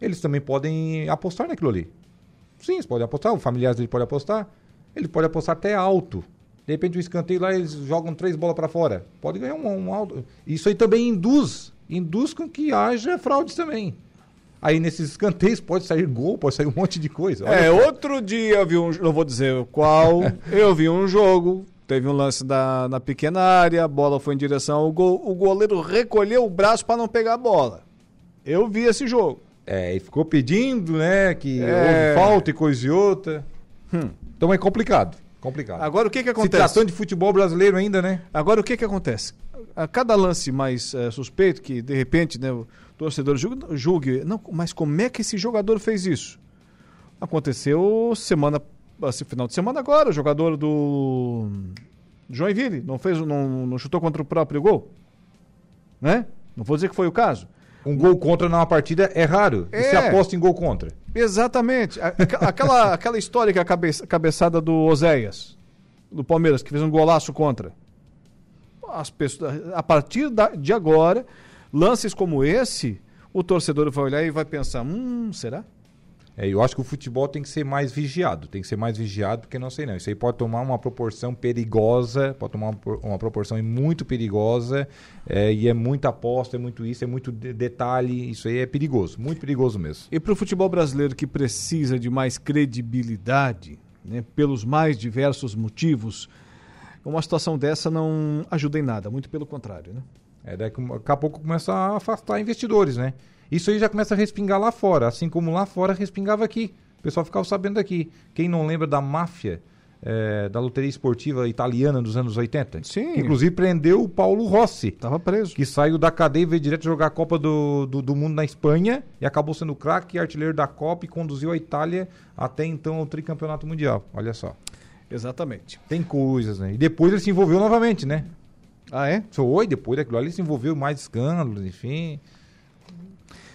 eles também podem apostar naquilo ali. Sim, eles podem apostar, o familiar dele pode apostar. Ele pode apostar até alto. De repente o escanteio lá eles jogam três bolas para fora. Pode ganhar um, um alto. Isso aí também induz, induz com que haja fraudes também. Aí nesses escanteios pode sair gol, pode sair um monte de coisa. Olha é, outro dia eu vi um, não vou dizer qual, eu vi um jogo, teve um lance da, na pequena área, a bola foi em direção ao gol, o goleiro recolheu o braço para não pegar a bola. Eu vi esse jogo. É, e ficou pedindo, né, que é... houve falta e coisa e outra. Hum. Então é complicado, complicado. Agora o que que acontece? Se tratando de futebol brasileiro ainda, né? Agora o que que acontece? A cada lance mais é, suspeito, que de repente, né, torcedor julgue, julgue, não, mas como é que esse jogador fez isso? Aconteceu semana, esse final de semana agora, o jogador do Joinville, não fez, não, não chutou contra o próprio gol, né? Não vou dizer que foi o caso. Um gol contra numa partida é raro. É. E se aposta em gol contra. Exatamente. Aquela, aquela história que a cabeça, cabeçada do Oséias, do Palmeiras, que fez um golaço contra. As pessoas, a partir de agora, lances como esse, o torcedor vai olhar e vai pensar: hum, será? É, eu acho que o futebol tem que ser mais vigiado, tem que ser mais vigiado, porque não sei não. Isso aí pode tomar uma proporção perigosa, pode tomar uma, uma proporção muito perigosa, é, e é muita aposta, é muito isso, é muito de detalhe, isso aí é perigoso, muito perigoso mesmo. E para o futebol brasileiro que precisa de mais credibilidade, né, pelos mais diversos motivos, uma situação dessa não ajuda em nada, muito pelo contrário, né? É, daqui, daqui a pouco começa a afastar investidores, né? Isso aí já começa a respingar lá fora, assim como lá fora respingava aqui. O pessoal ficava sabendo aqui. Quem não lembra da máfia é, da loteria esportiva italiana dos anos 80? Sim. Inclusive prendeu o Paulo Rossi. Estava preso. Que saiu da cadeia e veio direto jogar a Copa do, do, do Mundo na Espanha e acabou sendo craque, artilheiro da Copa e conduziu a Itália até então ao tricampeonato mundial. Olha só. Exatamente. Tem coisas, né? E depois ele se envolveu novamente, né? Ah, é? Foi, depois daquilo ali se envolveu mais escândalos, enfim.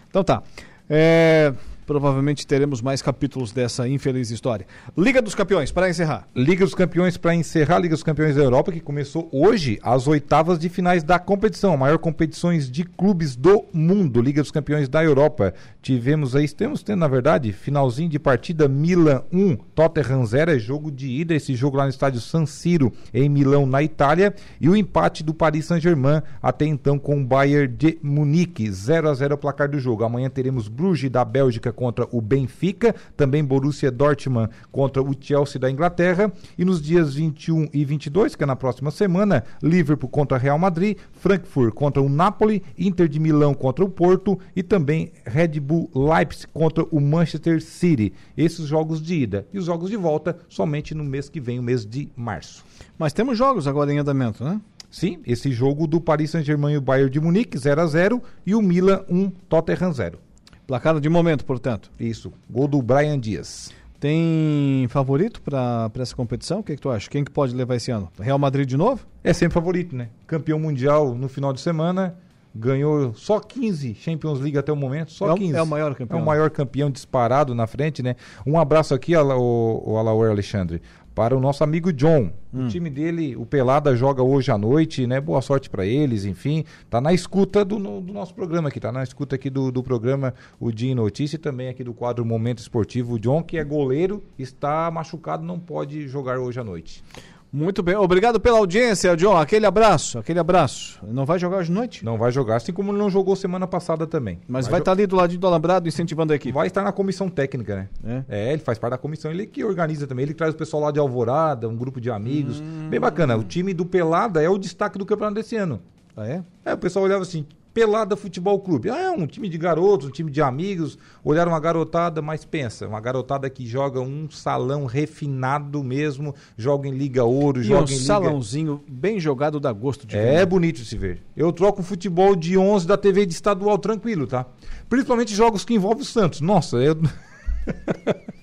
Então tá. É, provavelmente teremos mais capítulos dessa infeliz história. Liga dos Campeões, para encerrar. Liga dos Campeões, para encerrar, Liga dos Campeões da Europa, que começou hoje as oitavas de finais da competição, maior competições de clubes do mundo, Liga dos Campeões da Europa. Tivemos aí, temos tendo, na verdade, finalzinho de partida, Milan 1, Tottenham 0, é jogo de ida, esse jogo lá no estádio San Siro, em Milão, na Itália, e o empate do Paris Saint-Germain, até então com o Bayern de Munique, 0 a 0 o placar do jogo. Amanhã teremos Bruges da Bélgica contra o Benfica, também Borussia Dortmund contra o Chelsea da Inglaterra, e nos dias 21 e 22, que é na próxima semana, Liverpool contra Real Madrid, Frankfurt contra o Napoli, Inter de Milão contra o Porto e também Red Bull Leipzig contra o Manchester City. Esses jogos de ida e os jogos de volta somente no mês que vem, o mês de março. Mas temos jogos agora em andamento, né? Sim, esse jogo do Paris Saint-Germain e o Bayern de Munique 0 a 0 e o Milan 1 Tottenham 0. Placar de momento, portanto. Isso. Gol do Brian Dias. Tem favorito para essa competição? O que, que, tu acha? Quem que pode levar esse ano? Real Madrid de novo? É sempre favorito, né? Campeão mundial no final de semana. Ganhou só 15 Champions League até o momento, só é 15. É o maior campeão. É o maior campeão disparado na frente, né? Um abraço aqui, o, Alauer Alexandre para o nosso amigo John. Hum. O time dele, o Pelada, joga hoje à noite, né? Boa sorte para eles, enfim. Tá na escuta do, no, do, nosso programa aqui, tá na escuta aqui do, do programa O Dia em Notícia e também aqui do quadro Momento Esportivo. O John, que é goleiro, está machucado, não pode jogar hoje à noite. Muito bem, obrigado pela audiência, John. Aquele abraço, aquele abraço. Não vai jogar hoje de noite? Não vai jogar, assim como não jogou semana passada também. Mas vai estar tá ali do ladinho do Alambrado incentivando a equipe. Vai estar na comissão técnica, né? É? é? ele faz parte da comissão, ele que organiza também. Ele traz o pessoal lá de Alvorada, um grupo de amigos. Hum... Bem bacana. O time do Pelada é o destaque do campeonato desse ano. Ah, é? É, o pessoal olhava assim, Pelada Futebol Clube. Ah, é um time de garotos, um time de amigos. Olharam uma garotada, mas pensa, uma garotada que joga um salão refinado mesmo, joga em Liga Ouro, e joga um em Liga... salãozinho bem jogado dá gosto de É ver. bonito de se ver. Eu troco futebol de 11 da TV de estadual tranquilo, tá? Principalmente jogos que envolvem o Santos. Nossa, eu...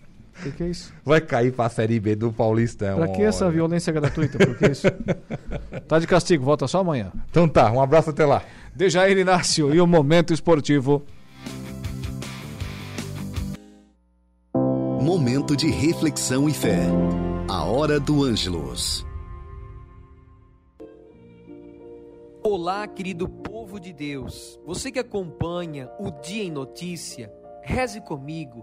O que, que, é isso? Vai cair pra Série B do Paulistão. Pra que essa violência gratuita? Por que isso? tá de castigo, volta só amanhã. Então tá, um abraço até lá. Dejair Inácio e o Momento Esportivo. Momento de reflexão e fé. A hora do Ângelos. Olá, querido povo de Deus. Você que acompanha o Dia em Notícia, reze comigo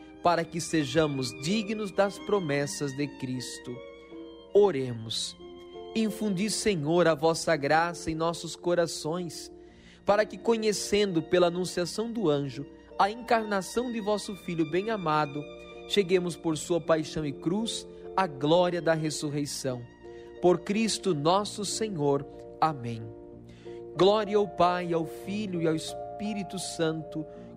para que sejamos dignos das promessas de Cristo. Oremos. Infundi, Senhor, a vossa graça em nossos corações, para que, conhecendo pela anunciação do anjo a encarnação de vosso Filho bem-amado, cheguemos por sua paixão e cruz à glória da ressurreição. Por Cristo nosso Senhor. Amém. Glória ao Pai, ao Filho e ao Espírito Santo,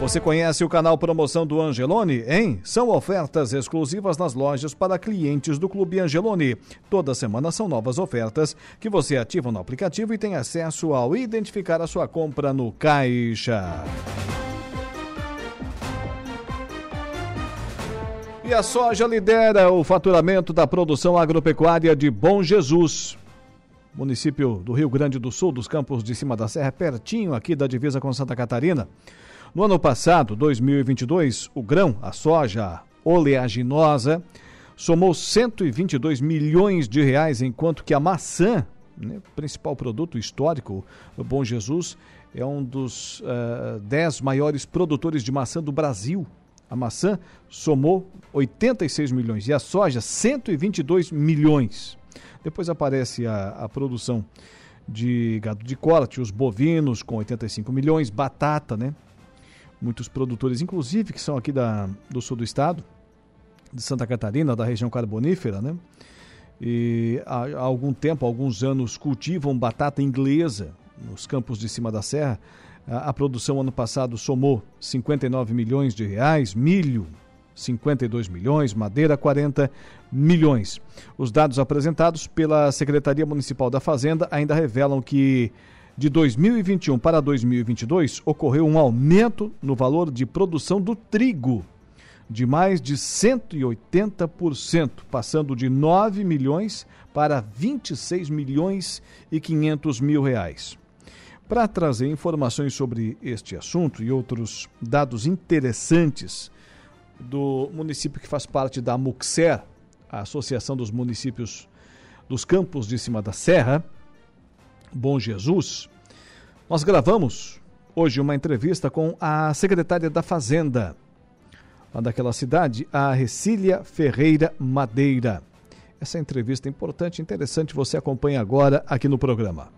Você conhece o canal Promoção do Angelone, hein? São ofertas exclusivas nas lojas para clientes do Clube Angelone. Toda semana são novas ofertas que você ativa no aplicativo e tem acesso ao identificar a sua compra no caixa. E a soja lidera o faturamento da produção agropecuária de Bom Jesus. Município do Rio Grande do Sul, dos Campos de Cima da Serra, pertinho aqui da divisa com Santa Catarina. No ano passado, 2022, o grão, a soja oleaginosa, somou 122 milhões de reais, enquanto que a maçã, né, principal produto histórico do Bom Jesus, é um dos uh, dez maiores produtores de maçã do Brasil. A maçã somou 86 milhões e a soja 122 milhões. Depois aparece a, a produção de gado de corte, os bovinos com 85 milhões, batata, né? Muitos produtores, inclusive que são aqui da, do sul do estado, de Santa Catarina, da região carbonífera, né? E há, há algum tempo, há alguns anos, cultivam batata inglesa nos campos de cima da serra. A, a produção ano passado somou 59 milhões de reais, milho 52 milhões, madeira 40 milhões. Os dados apresentados pela Secretaria Municipal da Fazenda ainda revelam que de 2021 para 2022, ocorreu um aumento no valor de produção do trigo de mais de 180%, passando de 9 milhões para 26 milhões e 500 mil reais. Para trazer informações sobre este assunto e outros dados interessantes do município que faz parte da MUXER, a Associação dos Municípios dos Campos de Cima da Serra, Bom Jesus, nós gravamos hoje uma entrevista com a secretária da Fazenda, lá daquela cidade, a Recília Ferreira Madeira. Essa entrevista é importante, interessante, você acompanha agora aqui no programa.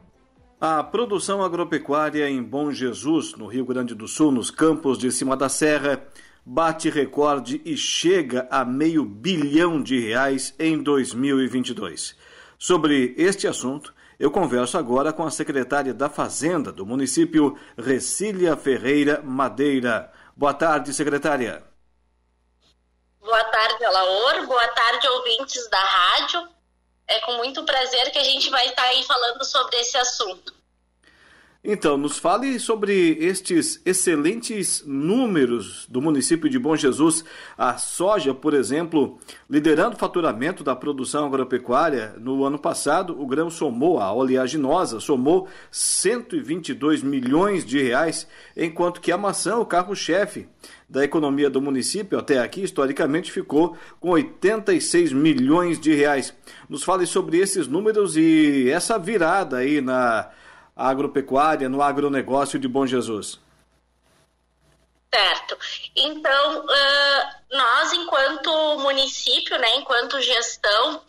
A produção agropecuária em Bom Jesus, no Rio Grande do Sul, nos campos de cima da serra, bate recorde e chega a meio bilhão de reais em 2022. Sobre este assunto, eu converso agora com a secretária da Fazenda do município, Recília Ferreira Madeira. Boa tarde, secretária. Boa tarde, Alaor. Boa tarde, ouvintes da rádio. É com muito prazer que a gente vai estar aí falando sobre esse assunto. Então, nos fale sobre estes excelentes números do município de Bom Jesus. A soja, por exemplo, liderando o faturamento da produção agropecuária. No ano passado, o grão somou, a oleaginosa, somou 122 milhões de reais, enquanto que a maçã, o carro-chefe da economia do município, até aqui, historicamente, ficou com 86 milhões de reais. Nos fale sobre esses números e essa virada aí na agropecuária, no agronegócio de Bom Jesus? Certo. Então, nós, enquanto município, né, enquanto gestão,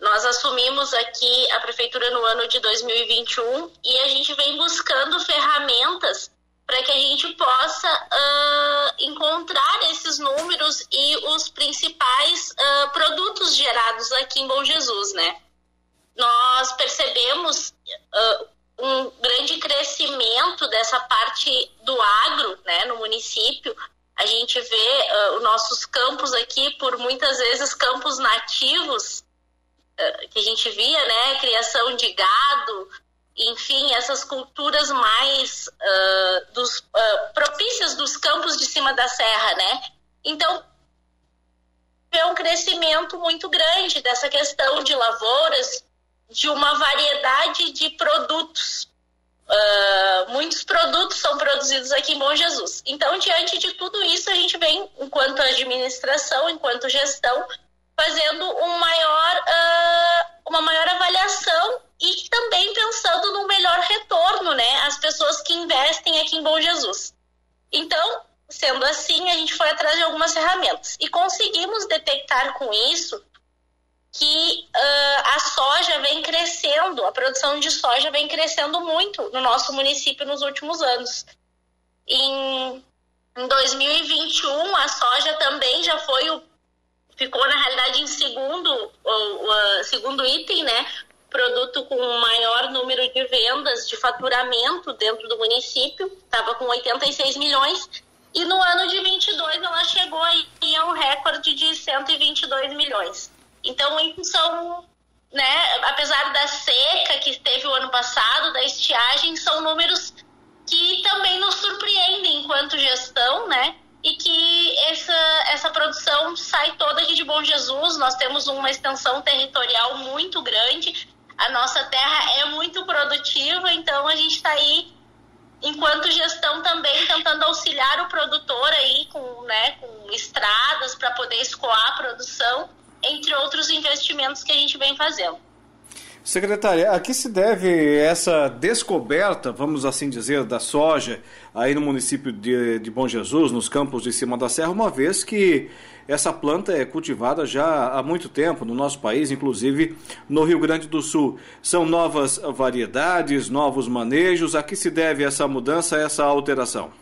nós assumimos aqui a prefeitura no ano de 2021 e a gente vem buscando ferramentas para que a gente possa uh, encontrar esses números e os principais uh, produtos gerados aqui em Bom Jesus, né? Nós percebemos uh, um grande crescimento dessa parte do agro né, no município. A gente vê uh, os nossos campos aqui, por muitas vezes campos nativos, uh, que a gente via, né? Criação de gado, enfim, essas culturas mais uh, dos, propícias dos campos de cima da serra, né? Então, é um crescimento muito grande dessa questão de lavouras, de uma variedade de produtos. Uh, muitos produtos são produzidos aqui em Bom Jesus. Então, diante de tudo isso, a gente vem, enquanto administração, enquanto gestão, fazendo um maior, uh, uma maior avaliação e também pensando no melhor retorno, né? As pessoas que investem aqui em Bom Jesus. Então, sendo assim, a gente foi atrás de algumas ferramentas e conseguimos detectar com isso que uh, a soja vem crescendo, a produção de soja vem crescendo muito no nosso município nos últimos anos. Em, em 2021, a soja também já foi o. ficou, na realidade, em segundo, o, o segundo item, né? Produto com maior número de vendas, de faturamento dentro do município, estava com 86 milhões. E no ano de 22 ela chegou aí a um recorde de 122 milhões. Então, são, né, apesar da seca que teve o ano passado, da estiagem, são números que também nos surpreendem enquanto gestão, né? E que essa, essa produção sai toda aqui de Bom Jesus. Nós temos uma extensão territorial muito grande, a nossa terra é muito produtiva, então a gente está aí, enquanto gestão, também tentando auxiliar o produtor aí com, né, com estradas para poder escoar a produção entre outros investimentos que a gente vem fazendo. Secretária, a que se deve essa descoberta, vamos assim dizer, da soja aí no município de, de Bom Jesus, nos campos de cima da serra, uma vez que essa planta é cultivada já há muito tempo no nosso país, inclusive no Rio Grande do Sul. São novas variedades, novos manejos. A que se deve essa mudança, essa alteração?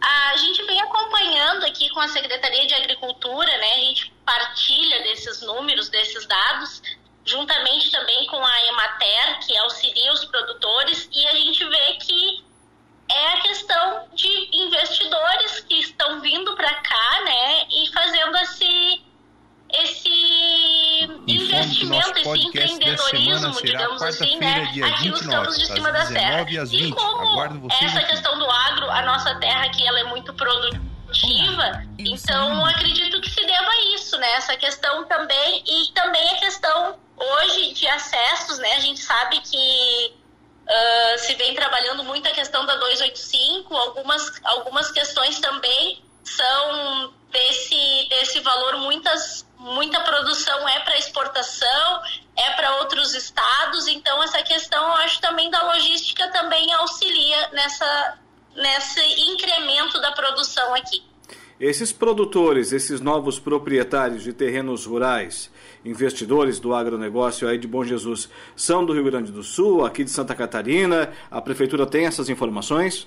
A gente vem acompanhando aqui com a Secretaria de Agricultura, né? A gente partilha desses números, desses dados, juntamente também com a Emater, que auxilia os produtores, e a gente vê que é a questão de investidores que estão vindo para cá, né, e fazendo esse esse investimento, esse empreendedorismo, digamos assim, né, aqui nos campos de cima da serra. E como essa questão do agro, a nossa terra aqui ela é muito produtiva, então acredito que se deva a isso, né, essa questão também, e também a questão hoje de acessos, né, a gente sabe que uh, se vem trabalhando muito a questão da 285, algumas, algumas questões também são desse, desse valor, muitas muita produção é para exportação, é para outros estados, então essa questão eu acho também da logística também auxilia nessa nesse incremento da produção aqui. Esses produtores, esses novos proprietários de terrenos rurais, investidores do agronegócio aí de Bom Jesus são do Rio Grande do Sul, aqui de Santa Catarina. A prefeitura tem essas informações?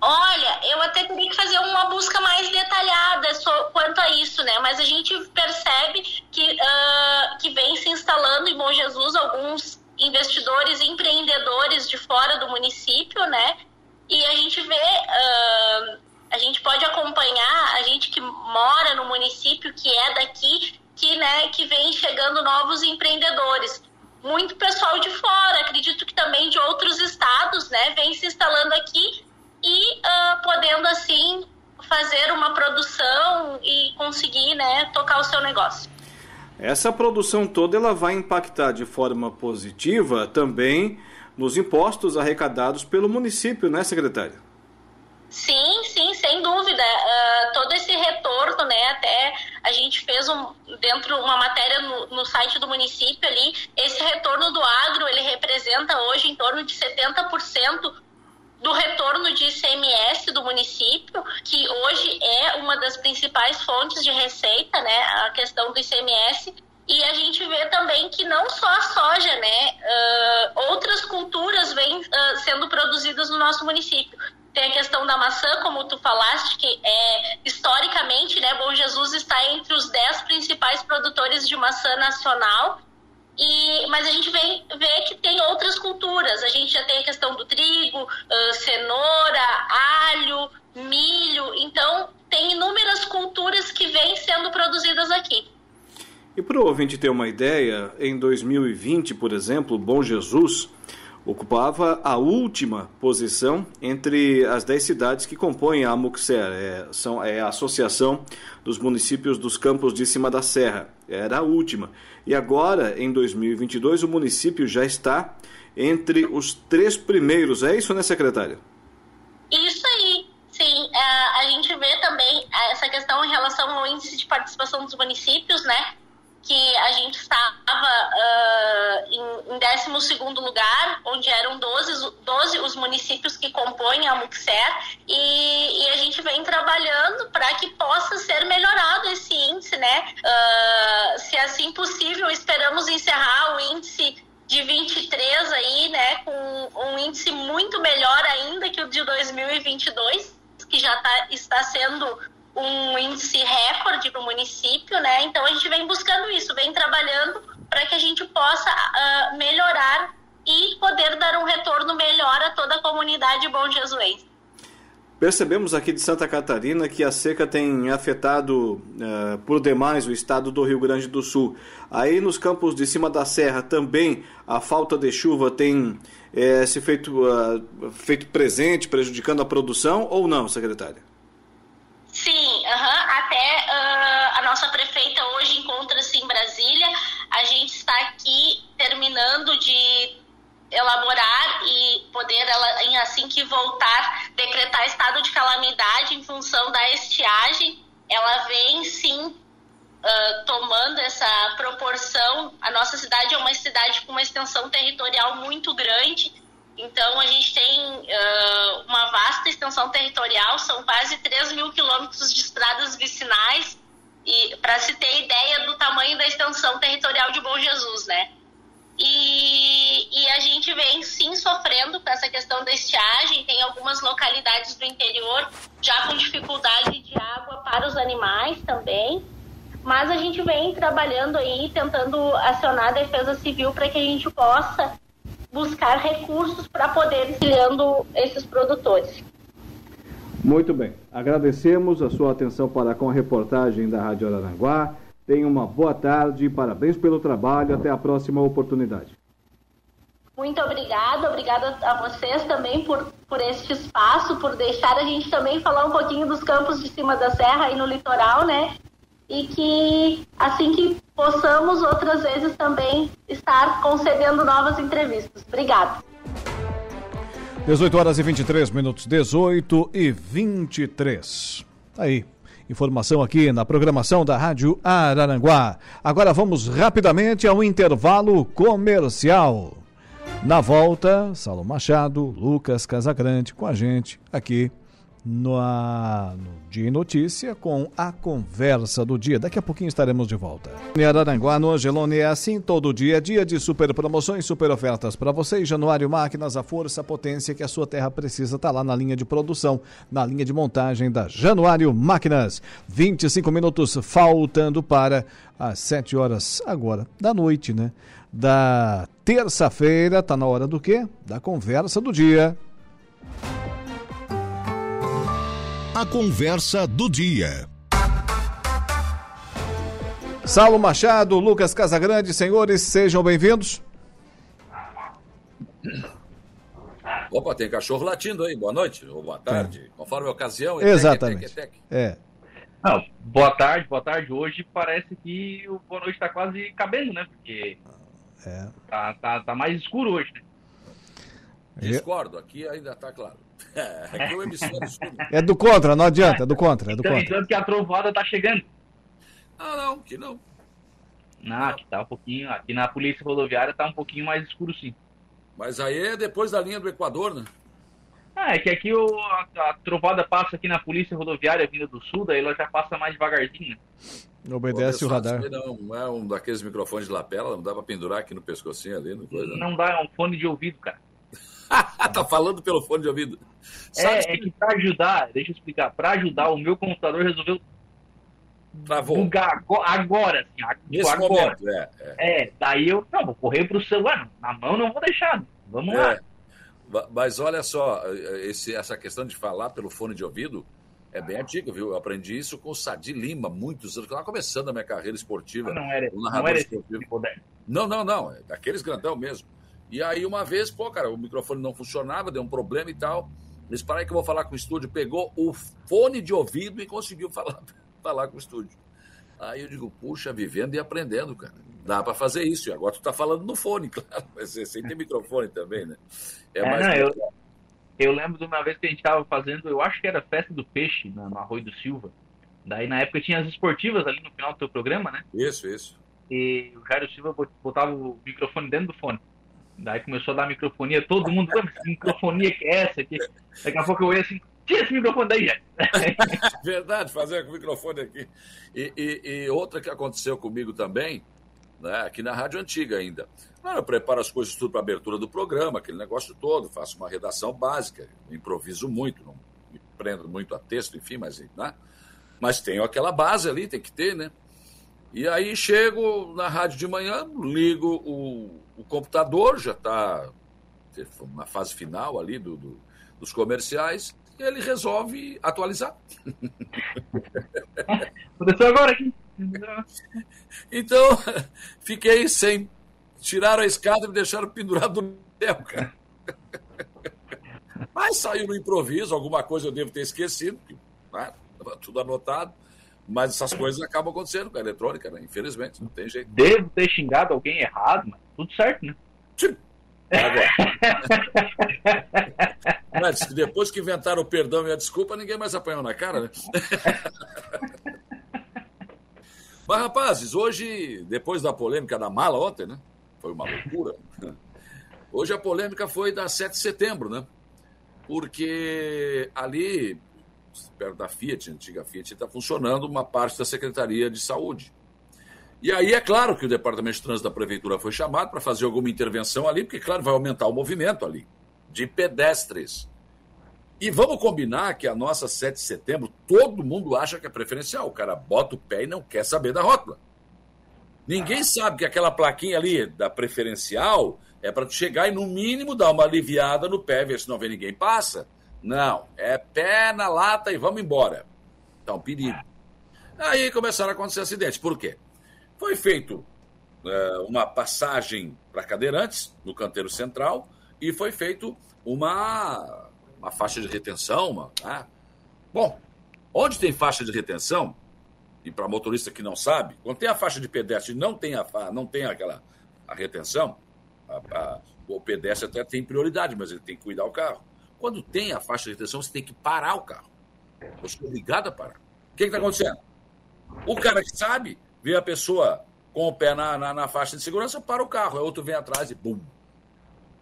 Olha, eu até teria que fazer uma busca mais detalhada quanto a isso, né? Mas a gente percebe que, uh, que vem se instalando em Bom Jesus alguns investidores e empreendedores de fora do município, né? E a gente vê, uh, a gente pode acompanhar, a gente que mora no município, que é daqui, que, né, que vem chegando novos empreendedores. Muito pessoal de fora, acredito que também de outros estados, né, vem se instalando aqui e uh, podendo assim fazer uma produção e conseguir né, tocar o seu negócio. Essa produção toda ela vai impactar de forma positiva também nos impostos arrecadados pelo município, né, secretária? Sim, sim, sem dúvida. Uh, todo esse retorno, né? Até a gente fez um, dentro uma matéria no, no, site do município ali. Esse retorno do agro ele representa hoje em torno de 70% do retorno de ICMS do município, que hoje é uma das principais fontes de receita, né, a questão do ICMS, e a gente vê também que não só a soja, né, uh, outras culturas vêm uh, sendo produzidas no nosso município. Tem a questão da maçã, como tu falaste, que é historicamente, né, Bom Jesus está entre os dez principais produtores de maçã nacional e, mas a gente vê, vê que tem outras culturas. A gente já tem a questão do trigo, uh, cenoura, alho, milho. Então, tem inúmeras culturas que vêm sendo produzidas aqui. E para o ouvinte ter uma ideia, em 2020, por exemplo, Bom Jesus ocupava a última posição entre as dez cidades que compõem a Amuxer, é, são, é a Associação dos Municípios dos Campos de Cima da Serra. Era a última. E agora, em 2022, o município já está entre os três primeiros. É isso, né, secretária? Isso aí. Sim, é, a gente vê também essa questão em relação ao índice de participação dos municípios, né? Que a gente estava uh, em, em 12 lugar, onde eram 12, 12 os municípios que compõem a Muxer, e, e a gente vem trabalhando para que possa ser melhorado esse índice, né? Uh, se assim possível, esperamos encerrar o índice de 23 aí, né, com um índice muito melhor ainda que o de 2022, que já tá, está sendo um índice recorde para o município, né? Então a gente vem buscando isso, vem trabalhando para que a gente possa uh, melhorar e poder dar um retorno melhor a toda a comunidade Bom Jesuense. Percebemos aqui de Santa Catarina que a seca tem afetado uh, por demais o estado do Rio Grande do Sul. Aí nos campos de cima da serra também a falta de chuva tem uh, se feito, uh, feito presente, prejudicando a produção ou não, secretária? Sim, até uh, a nossa prefeita hoje encontra-se em Brasília. A gente está aqui terminando de elaborar e poder, assim que voltar, decretar estado de calamidade em função da estiagem. Ela vem sim uh, tomando essa proporção. A nossa cidade é uma cidade com uma extensão territorial muito grande então, a gente tem uh, uma vasta extensão territorial, são quase 3 mil quilômetros de estradas vicinais, e para se ter ideia do tamanho da extensão territorial de Bom Jesus, né? E, e, a gente vem sim sofrendo com essa questão da estiagem, tem algumas localidades do interior já com dificuldade de água para os animais também, mas a gente vem trabalhando aí, tentando acionar a defesa civil para que a gente possa buscar recursos para poder auxiliando esses produtores. Muito bem. Agradecemos a sua atenção para com a reportagem da Rádio Araranguá. Tenha uma boa tarde, parabéns pelo trabalho, até a próxima oportunidade. Muito obrigada, obrigada a vocês também por, por este espaço, por deixar a gente também falar um pouquinho dos campos de cima da serra e no litoral, né? E que assim que possamos outras vezes também estar concedendo novas entrevistas. Obrigada. 18 horas e 23 minutos, 18 e 23. Aí, informação aqui na programação da Rádio Araranguá. Agora vamos rapidamente ao intervalo comercial. Na volta, Saulo Machado, Lucas Casagrande com a gente aqui no, no Dia em Notícia com a conversa do dia. Daqui a pouquinho estaremos de volta. Em Araranguá, no Angelone, é assim todo dia. Dia de super promoções, super ofertas para você. Januário Máquinas, a força, a potência que a sua terra precisa está lá na linha de produção, na linha de montagem da Januário Máquinas. 25 minutos faltando para as 7 horas agora da noite, né? Da terça-feira, tá na hora do quê? Da conversa do dia. A conversa do dia. Saulo Machado, Lucas Casagrande, senhores, sejam bem-vindos. Opa, tem cachorro latindo aí. Boa noite ou boa tarde, é. conforme a ocasião. Exatamente. Tec, tec, tec. É. Não, boa tarde, boa tarde. Hoje parece que o boa noite está quase cabendo, né? Porque é. tá, tá, tá mais escuro hoje, né? Discordo, aqui ainda está claro. É, o é do contra, não adianta, é do contra. É do então, contra. então que a trovada tá chegando. Ah, não, que não. Não, aqui tá um pouquinho, aqui na polícia rodoviária tá um pouquinho mais escuro sim. Mas aí é depois da linha do Equador, né? Ah, é que aqui o, a, a, trovada passa aqui na polícia rodoviária vinda do sul, daí ela já passa mais devagarzinho. Obedece o radar. Não, não é um daqueles microfones de lapela, não dá pra pendurar aqui no pescocinho ali, no coisa. Não dá, é um fone de ouvido, cara. tá falando pelo fone de ouvido. Sabe é, é que para ajudar, deixa eu explicar, para ajudar, o meu computador resolveu Travou. bugar agora, assim, Nesse agora. Momento, é, é. é, daí eu, não, vou correr pro celular, na mão não vou deixar, vamos é. lá. Mas olha só, esse, essa questão de falar pelo fone de ouvido é bem antiga, viu? Eu aprendi isso com o Sadi Lima, muitos anos, estava começando a minha carreira esportiva. Não era, não era esportivo. Tipo não, não, não, é daqueles grandão mesmo. E aí, uma vez, pô, cara, o microfone não funcionava, deu um problema e tal. Eles pararam que eu vou falar com o estúdio. Pegou o fone de ouvido e conseguiu falar, falar com o estúdio. Aí eu digo, puxa, vivendo e aprendendo, cara. Dá para fazer isso. E agora tu tá falando no fone, claro. Mas sem ter microfone também, né? É, é mais. Não, eu, eu lembro de uma vez que a gente tava fazendo, eu acho que era Festa do Peixe, no Arroio do Silva. Daí na época tinha as esportivas ali no final do teu programa, né? Isso, isso. E o Jairo Silva botava o microfone dentro do fone. Daí começou a dar microfonia, todo mundo, que microfonia que é essa aqui? Daqui a pouco eu ia assim, tira esse microfone daí, gente. Verdade, fazer com o microfone aqui. E, e, e, outra que aconteceu comigo também, né, aqui na rádio antiga ainda. eu preparo as coisas tudo para abertura do programa, aquele negócio todo, faço uma redação básica, improviso muito, não me prendo muito a texto, enfim, mas, né? mas tenho aquela base ali, tem que ter, né? E aí chego na rádio de manhã, ligo o, o computador, já está na fase final ali do, do, dos comerciais, e ele resolve atualizar. Aconteceu agora aqui. Então, fiquei sem. Tiraram a escada e me deixaram pendurado no céu, cara. Mas saiu no improviso, alguma coisa eu devo ter esquecido, né? tudo anotado. Mas essas coisas acabam acontecendo com a eletrônica, né? Infelizmente, não tem jeito. Devo ter xingado alguém errado, mas tudo certo, né? Sim. Agora. mas depois que inventaram o perdão e a desculpa, ninguém mais apanhou na cara, né? mas, rapazes, hoje, depois da polêmica da mala ontem, né? Foi uma loucura. Hoje a polêmica foi da 7 de setembro, né? Porque ali perto da Fiat, antiga Fiat, está funcionando uma parte da Secretaria de Saúde. E aí é claro que o Departamento de Trânsito da Prefeitura foi chamado para fazer alguma intervenção ali, porque, claro, vai aumentar o movimento ali de pedestres. E vamos combinar que a nossa 7 de setembro, todo mundo acha que é preferencial. O cara bota o pé e não quer saber da rótula. Ninguém sabe que aquela plaquinha ali da preferencial é para chegar e, no mínimo, dar uma aliviada no pé, ver se não vê ninguém passa. Não, é pé na lata e vamos embora. Então, perigo. Aí começaram a acontecer acidentes. Por quê? Foi feito é, uma passagem para cadeirantes no canteiro central e foi feito uma, uma faixa de retenção. Uma, né? Bom, onde tem faixa de retenção, e para motorista que não sabe, quando tem a faixa de pedestre e não tem, a, não tem aquela a retenção, a, a, o pedestre até tem prioridade, mas ele tem que cuidar o carro. Quando tem a faixa de retenção, você tem que parar o carro. Você é obrigado a parar. O que está acontecendo? O cara que sabe, vê a pessoa com o pé na, na, na, faixa de segurança, para o carro. Aí outro vem atrás e bum.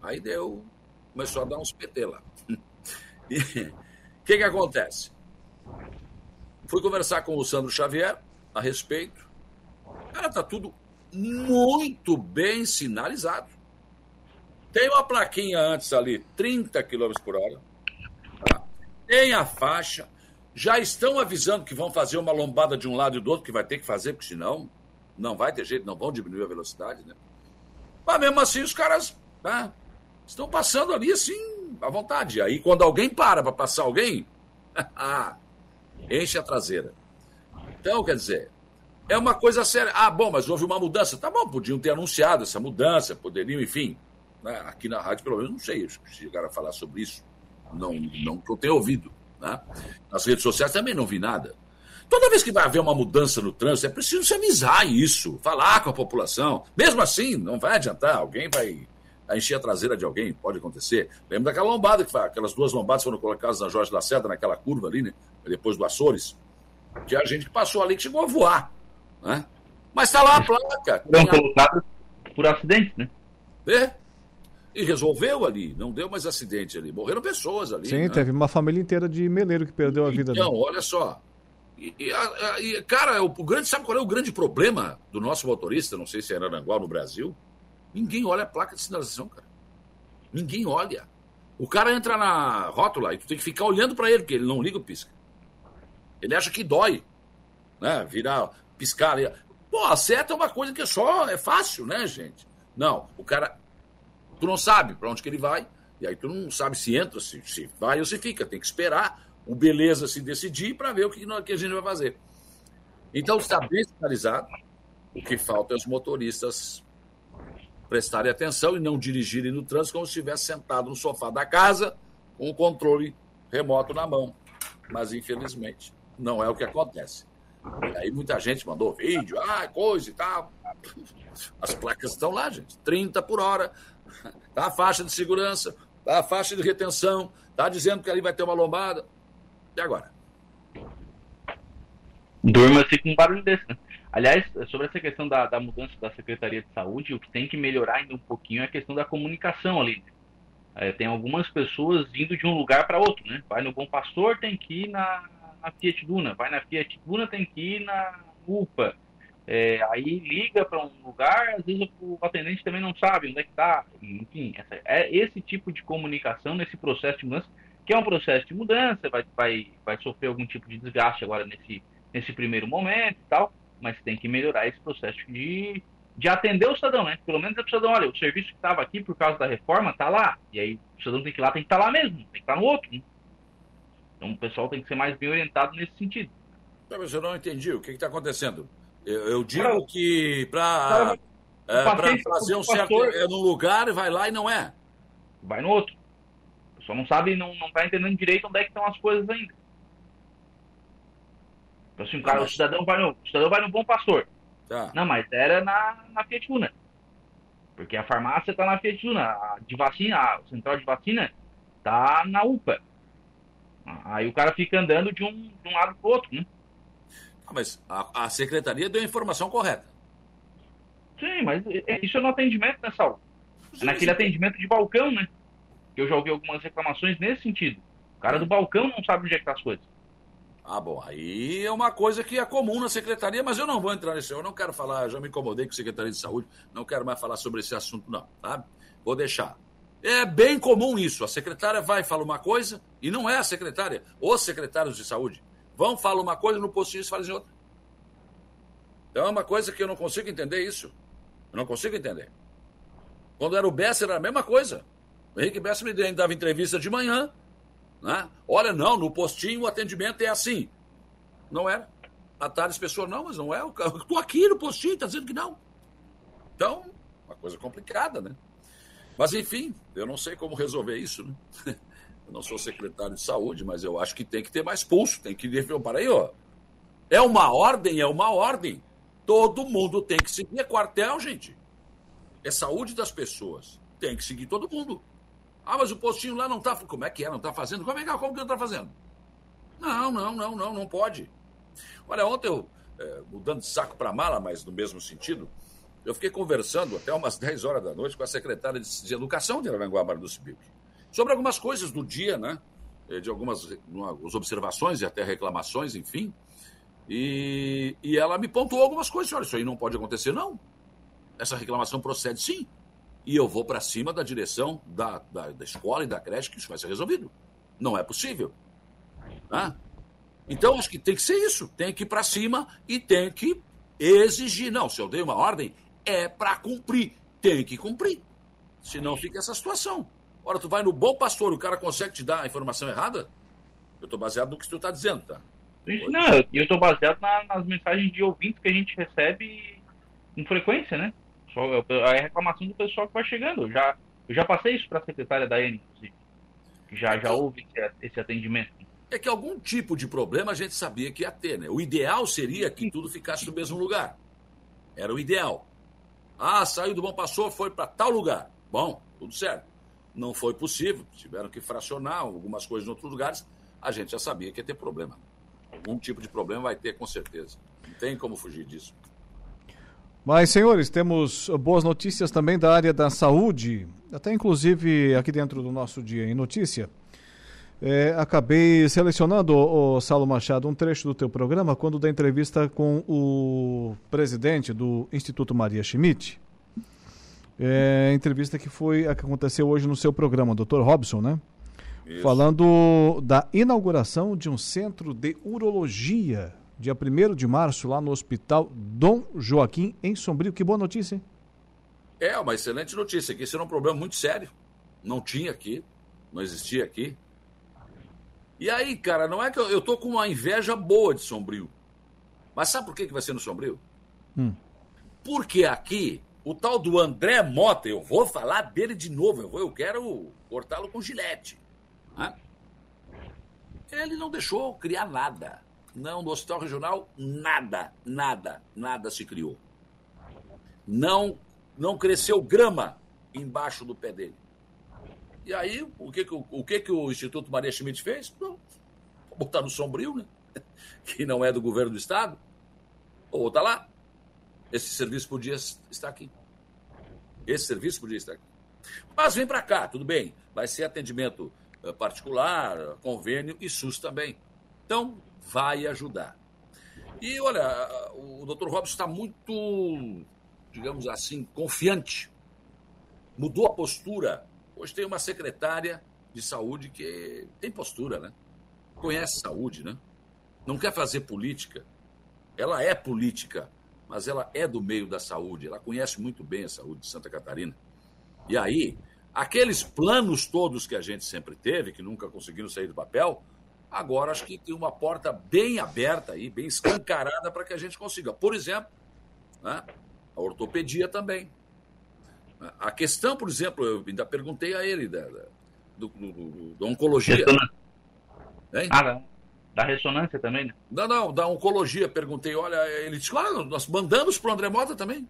Aí deu. Começou a dar uns PT lá. O que, que acontece? Fui conversar com o Sandro Xavier a respeito. Cara, tá tudo muito bem sinalizado. Tem uma plaquinha antes ali, 30 km por hora. Tá? Tem a faixa. Já estão avisando que vão fazer uma lombada de um lado e do outro, que vai ter que fazer, porque senão não vai ter jeito, não vão diminuir a velocidade, né? Mas mesmo assim os caras né, estão passando ali assim, à vontade. Aí quando alguém para para passar alguém, enche a traseira. Então, quer dizer, é uma coisa séria. Ah, bom, mas houve uma mudança. Tá bom, podiam ter anunciado essa mudança, poderiam, enfim. Né? Aqui na rádio, pelo menos, não sei, se chegaram a falar sobre isso. Não, não que eu tenha ouvido. Né? Nas redes sociais também não vi nada. Toda vez que vai haver uma mudança no trânsito, é preciso se avisar isso, falar com a população. Mesmo assim, não vai adiantar, alguém vai encher a traseira de alguém, pode acontecer. Lembra daquela lombada que foi, aquelas duas lombadas foram colocadas na Jorge Lacerda, naquela curva ali, né? Depois do Açores. Tinha gente que passou ali que chegou a voar. Né? Mas está lá a placa. Foram colocados por acidente, né? É? E resolveu ali, não deu mais acidente ali. Morreram pessoas ali. Sim, né? teve uma família inteira de meleiro que perdeu a vida. Então, ali. olha só. E, e, cara, o, o, grande, sabe qual é o grande problema do nosso motorista? Não sei se é Aranguá no Brasil. Ninguém olha a placa de sinalização, cara. Ninguém olha. O cara entra na rótula e tu tem que ficar olhando para ele, porque ele não liga o pisca. Ele acha que dói. Né? Virar, piscar ali. Pô, a seta é uma coisa que é só, é fácil, né, gente? Não, o cara tu não sabe para onde que ele vai, e aí tu não sabe se entra, se, se vai ou se fica. Tem que esperar o beleza se decidir para ver o que, que a gente vai fazer. Então está bem sinalizado. O que falta é os motoristas prestarem atenção e não dirigirem no trânsito como se estivesse sentado no sofá da casa com o controle remoto na mão. Mas, infelizmente, não é o que acontece. E aí muita gente mandou vídeo, ah, coisa e tal. As placas estão lá, gente. 30 por hora, Tá a faixa de segurança, tá a faixa de retenção, tá dizendo que ali vai ter uma lombada. E agora? Durma-se com um barulho desse, né? Aliás, sobre essa questão da, da, mudança da Secretaria de Saúde, o que tem que melhorar ainda um pouquinho é a questão da comunicação ali. É, tem algumas pessoas indo de um lugar para outro, né? Vai no Bom Pastor, tem que ir na, na Fiat Duna. Vai na Fiat Duna, tem que ir na UPA. É, aí liga para um lugar, às vezes o atendente também não sabe onde é que está. Enfim, essa, é esse tipo de comunicação nesse processo de mudança, que é um processo de mudança, vai, vai, vai sofrer algum tipo de desgaste agora nesse, nesse primeiro momento e tal, mas tem que melhorar esse processo de, de atender o cidadão, né? Pelo menos é o cidadão, olha, o serviço que estava aqui por causa da reforma está lá, e aí o cidadão tem que ir lá, tem que estar tá lá mesmo, tem que estar tá no outro. Né? Então o pessoal tem que ser mais bem orientado nesse sentido. Mas eu não entendi o que está acontecendo. Eu, eu digo que para é, fazer um certo pastor, é num lugar, vai lá e não é. Vai no outro. Só não sabe, não, não tá entendendo direito onde é que estão as coisas ainda. Então, assim, o, cara, o, cidadão vai no, o cidadão vai no Bom Pastor. Tá. Não, mas era na, na Fiat Una. Porque a farmácia está na Fiat Una. A de vacina, a central de vacina tá na UPA. Aí o cara fica andando de um, de um lado pro outro, né? Mas a, a secretaria deu a informação correta. Sim, mas isso é no atendimento, né, Saulo? É naquele atendimento de balcão, né? Que eu já ouvi algumas reclamações nesse sentido. O cara do balcão não sabe onde é que tá as coisas. Ah, bom, aí é uma coisa que é comum na secretaria, mas eu não vou entrar nisso. Eu não quero falar, já me incomodei com a Secretaria de Saúde, não quero mais falar sobre esse assunto, não, tá? Vou deixar. É bem comum isso. A secretária vai e fala uma coisa, e não é a secretária, os secretários de saúde. Vão, falam uma coisa, no postinho fazem outra. Então é uma coisa que eu não consigo entender isso. Eu não consigo entender. Quando era o Besser, era a mesma coisa. O Henrique Besser me dava entrevista de manhã. Né? Olha, não, no postinho o atendimento é assim. Não era. À tarde as pessoas, não, mas não é. Estou aqui no postinho, está dizendo que não. Então, uma coisa complicada, né? Mas enfim, eu não sei como resolver isso, né? Não sou secretário de saúde, mas eu acho que tem que ter mais pulso, tem que para aí, ó. É uma ordem, é uma ordem. Todo mundo tem que seguir. É quartel, gente. É saúde das pessoas. Tem que seguir todo mundo. Ah, mas o postinho lá não tá. Como é que é? Não tá fazendo? Como é que, é? como que não tá fazendo? Não, não, não, não, não pode. Olha, ontem eu, é, mudando de saco para mala, mas no mesmo sentido, eu fiquei conversando até umas 10 horas da noite com a secretária de, de Educação de Aranguá, do Cibic sobre algumas coisas do dia, né? eh, de algumas, algumas observações e até reclamações, enfim. E, e ela me pontuou algumas coisas. Olha, isso aí não pode acontecer, não. Essa reclamação procede sim. E eu vou para cima da direção da, da, da, escola e da creche que isso vai ser resolvido. Não é possível. Né? Então, acho que tem que ser isso. Tem que ir para cima e tem que exigir. Não, se eu dei uma ordem, é para cumprir. Tem que cumprir. Senão fica essa situação. Ora, tu vai no bom pastor, o cara consegue te dar a informação errada? Eu estou baseado no que tu está dizendo, tá? Não, eu estou baseado na, nas mensagens de ouvintes que a gente recebe com frequência, né? Só, a reclamação do pessoal que vai chegando. Eu já, eu já passei isso para a secretária da ENE, inclusive. Já, já houve esse atendimento. É que algum tipo de problema a gente sabia que ia ter, né? O ideal seria que tudo ficasse no mesmo lugar. Era o ideal. Ah, saiu do Bom Pastor, foi para tal lugar. Bom, tudo certo. Não foi possível, tiveram que fracionar algumas coisas em outros lugares. A gente já sabia que ia ter problema. Algum tipo de problema vai ter, com certeza. Não tem como fugir disso. Mas, senhores, temos boas notícias também da área da saúde, até inclusive aqui dentro do nosso Dia em Notícia. É, acabei selecionando, o Saulo Machado, um trecho do teu programa quando da entrevista com o presidente do Instituto Maria Schmidt. É, entrevista que foi a que aconteceu hoje no seu programa, Dr. Robson, né? Isso. Falando da inauguração de um centro de urologia dia 1 de março, lá no Hospital Dom Joaquim, em Sombrio. Que boa notícia, hein? É, uma excelente notícia, que esse era um problema muito sério. Não tinha aqui, não existia aqui. E aí, cara, não é que eu, eu tô com uma inveja boa de Sombrio. Mas sabe por que, que vai ser no Sombrio? Hum. Porque aqui, o tal do André Mota, eu vou falar dele de novo, eu, vou, eu quero cortá-lo com gilete. Né? Ele não deixou criar nada. Não, no hospital regional, nada, nada, nada se criou. Não, não cresceu grama embaixo do pé dele. E aí, o que, que, o, que, que o Instituto Maria Schmidt fez? Não, botar no sombrio, né? que não é do governo do Estado. Ou botar lá. Esse serviço podia estar aqui. Esse serviço podia estar aqui. Mas vem para cá, tudo bem. Vai ser atendimento eh, particular, convênio e SUS também. Então, vai ajudar. E olha, o Dr. Robson está muito, digamos assim, confiante. Mudou a postura. Hoje tem uma secretária de saúde que tem postura, né? Conhece saúde, né? Não quer fazer política. Ela é política, mas ela é do meio da saúde. Ela conhece muito bem a saúde de Santa Catarina. E aí, aqueles planos todos que a gente sempre teve, que nunca conseguiram sair do papel, Agora acho que tem uma porta bem aberta aí, bem escancarada para que a gente consiga. Por exemplo, né, a ortopedia também. A questão, por exemplo, eu ainda perguntei a ele da, da, do, do, do, da oncologia. Hein? Ah, da ressonância também, né? Não, não, da oncologia. Perguntei, olha, ele disse, claro, nós mandamos para o André Mota também.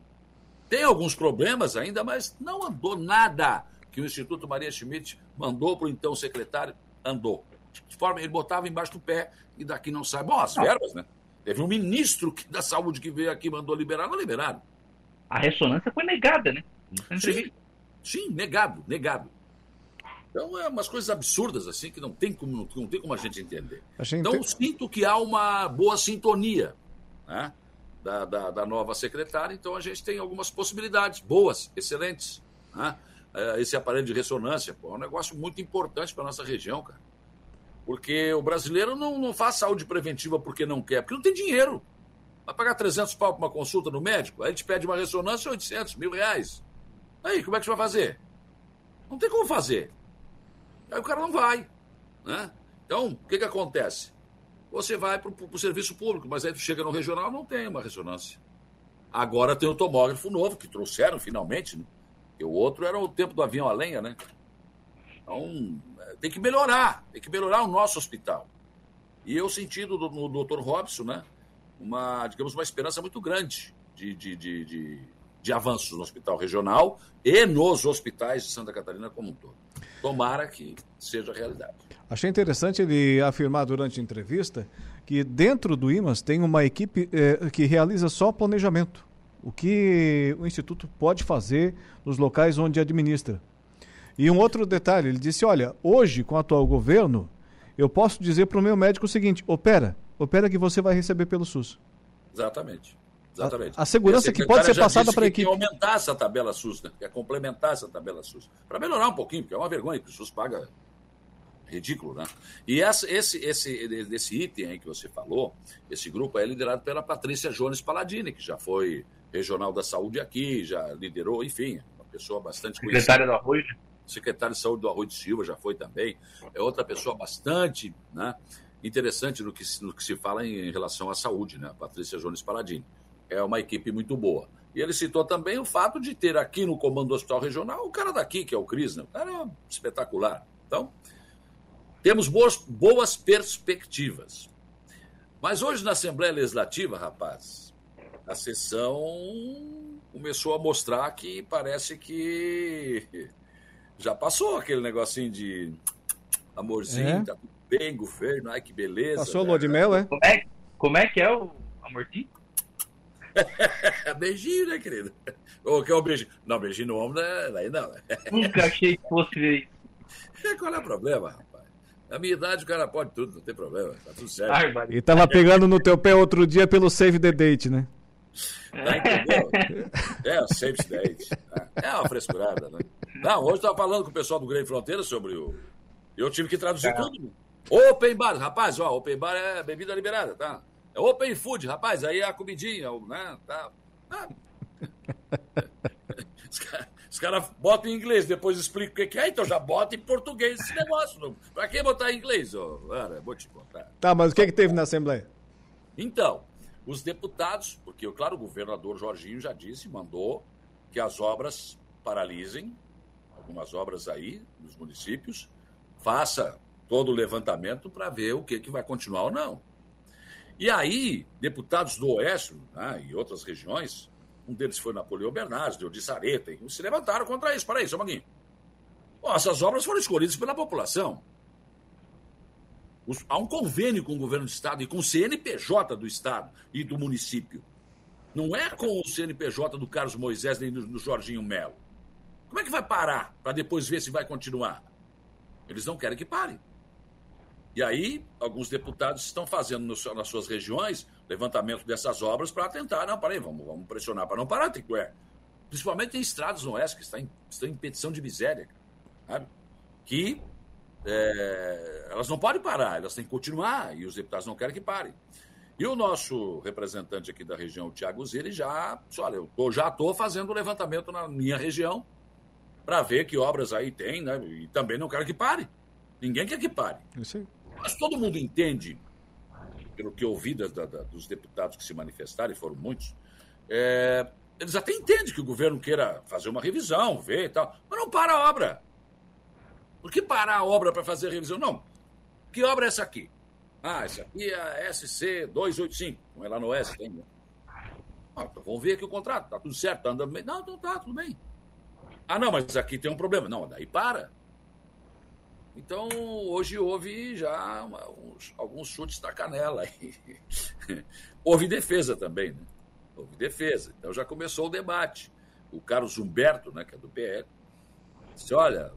Tem alguns problemas ainda, mas não andou nada que o Instituto Maria Schmidt mandou para o então secretário, andou de forma, ele botava embaixo do pé e daqui não sai. Bom, as verbas, né? Teve um ministro da saúde que veio aqui e mandou liberar, não liberaram. A ressonância foi negada, né? Sim, sim, negado, negado. Então é umas coisas absurdas assim que não tem como, não tem como a gente entender. então sinto que há uma boa sintonia né, da, da, da, nova secretária, então a gente tem algumas possibilidades boas, excelentes. Né? É, esse aparelho de ressonância pô, é um negócio muito importante para nossa região, cara. Porque o brasileiro não, não faz saúde preventiva porque não quer, porque não tem dinheiro. Vai pagar 300 pau para uma consulta no médico, aí a gente pede uma ressonância 800, mil reais. Aí, como é que você vai fazer? Não tem como fazer. Aí o cara não vai. Né? Então, o que, que acontece? Você vai para o serviço público, mas aí tu chega no regional não tem uma ressonância. Agora tem o tomógrafo novo, que trouxeram finalmente, né? O outro era o tempo do avião a lenha, né? Então, tem que melhorar, tem que melhorar o nosso hospital. E eu senti do, no Dr. Robson, né, uma, digamos, uma esperança muito grande de, de, de, de, de avanços no hospital regional e nos hospitais de Santa Catarina como um todo. Tomara que seja realidade. Achei interessante ele afirmar durante a entrevista que dentro do IMAS tem uma equipe eh, que realiza só planejamento. O que o Instituto pode fazer nos locais onde administra. E um outro detalhe, ele disse: olha, hoje, com o atual governo, eu posso dizer para o meu médico o seguinte: opera, opera que você vai receber pelo SUS. Exatamente. Exatamente. A, a segurança que pode ser passada para a equipe. Que aumentar essa tabela SUS, né? Quer complementar essa tabela SUS. Para melhorar um pouquinho, porque é uma vergonha que o SUS paga ridículo, né? E essa, esse, esse, esse item aí que você falou, esse grupo é liderado pela Patrícia Jones Paladini, que já foi regional da saúde aqui, já liderou, enfim, uma pessoa bastante conhecida. Secretária do Arroio. Secretário de Saúde do Arroio de Silva já foi também. É outra pessoa bastante né, interessante no que, no que se fala em, em relação à saúde, né? Patrícia Jones Paladini. É uma equipe muito boa. E ele citou também o fato de ter aqui no comando do Hospital Regional o cara daqui, que é o Cris, né? O cara é espetacular. Então, temos boas, boas perspectivas. Mas hoje na Assembleia Legislativa, rapaz, a sessão começou a mostrar que parece que já passou aquele negocinho de amorzinho, é? tá tudo bem, governo, ai que beleza. Passou lua de mel, é? Como é, como é que é o amorzinho? beijinho, né, querido? Ou que é o beijinho? Não, beijinho no ombro, né? Aí não. Nunca achei que fosse isso. Qual é o problema, rapaz? Na minha idade o cara pode tudo, não tem problema, tá tudo certo. Ai, e tava pegando no teu pé outro dia pelo save the date, né? Tá, entendeu? É, o save the date. É uma frescurada, né? Não, hoje eu tava falando com o pessoal do Grande Fronteira sobre o. Eu tive que traduzir é. tudo. Open bar, rapaz, ó, open bar é bebida liberada, tá? É open food, rapaz, aí é a comidinha, né? Tá. Ah. Os caras botam em inglês, depois explicam o que é, então já bota em português esse negócio. Pra que botar em inglês? Oh, cara, vou te contar. Tá, mas o que, é que teve na Assembleia? Então, os deputados, porque, claro, o governador Jorginho já disse, mandou que as obras paralisem, algumas obras aí nos municípios, faça todo o levantamento para ver o que, que vai continuar ou não. E aí, deputados do Oeste né, e outras regiões um deles foi Napoleão Bernardes, de Odissareta, e se levantaram contra isso. Para só um Bom, essas obras foram escolhidas pela população. Os, há um convênio com o governo do Estado e com o CNPJ do Estado e do município. Não é com o CNPJ do Carlos Moisés nem do, do Jorginho Melo. Como é que vai parar para depois ver se vai continuar? Eles não querem que pare. E aí, alguns deputados estão fazendo no, nas suas regiões levantamento dessas obras para tentar, não, peraí, vamos, vamos pressionar para não parar, é. Principalmente em estradas no oeste, que estão em, estão em petição de miséria, sabe? Que é, elas não podem parar, elas têm que continuar, e os deputados não querem que parem. E o nosso representante aqui da região, o Tiago Zilli, já olha, eu tô, já estou fazendo o levantamento na minha região para ver que obras aí tem, né? E também não quero que pare. Ninguém quer que pare. Isso aí. Mas todo mundo entende pelo que ouvi da, da, dos deputados que se manifestaram, e foram muitos, é, eles até entendem que o governo queira fazer uma revisão, ver e tal, mas não para a obra. Por que parar a obra para fazer revisão? Não. Que obra é essa aqui? Ah, essa aqui é a SC 285. Não é lá no S, tem. Né? Ah, então vamos ver aqui o contrato. Tá tudo certo, tá andando bem. Não, então tá, tudo bem. Ah, não, mas aqui tem um problema. Não, daí para. Então, hoje houve já uns, alguns chutes na canela. houve defesa também, né? Houve defesa. Então já começou o debate. O Carlos Humberto, né, que é do PL, disse: olha,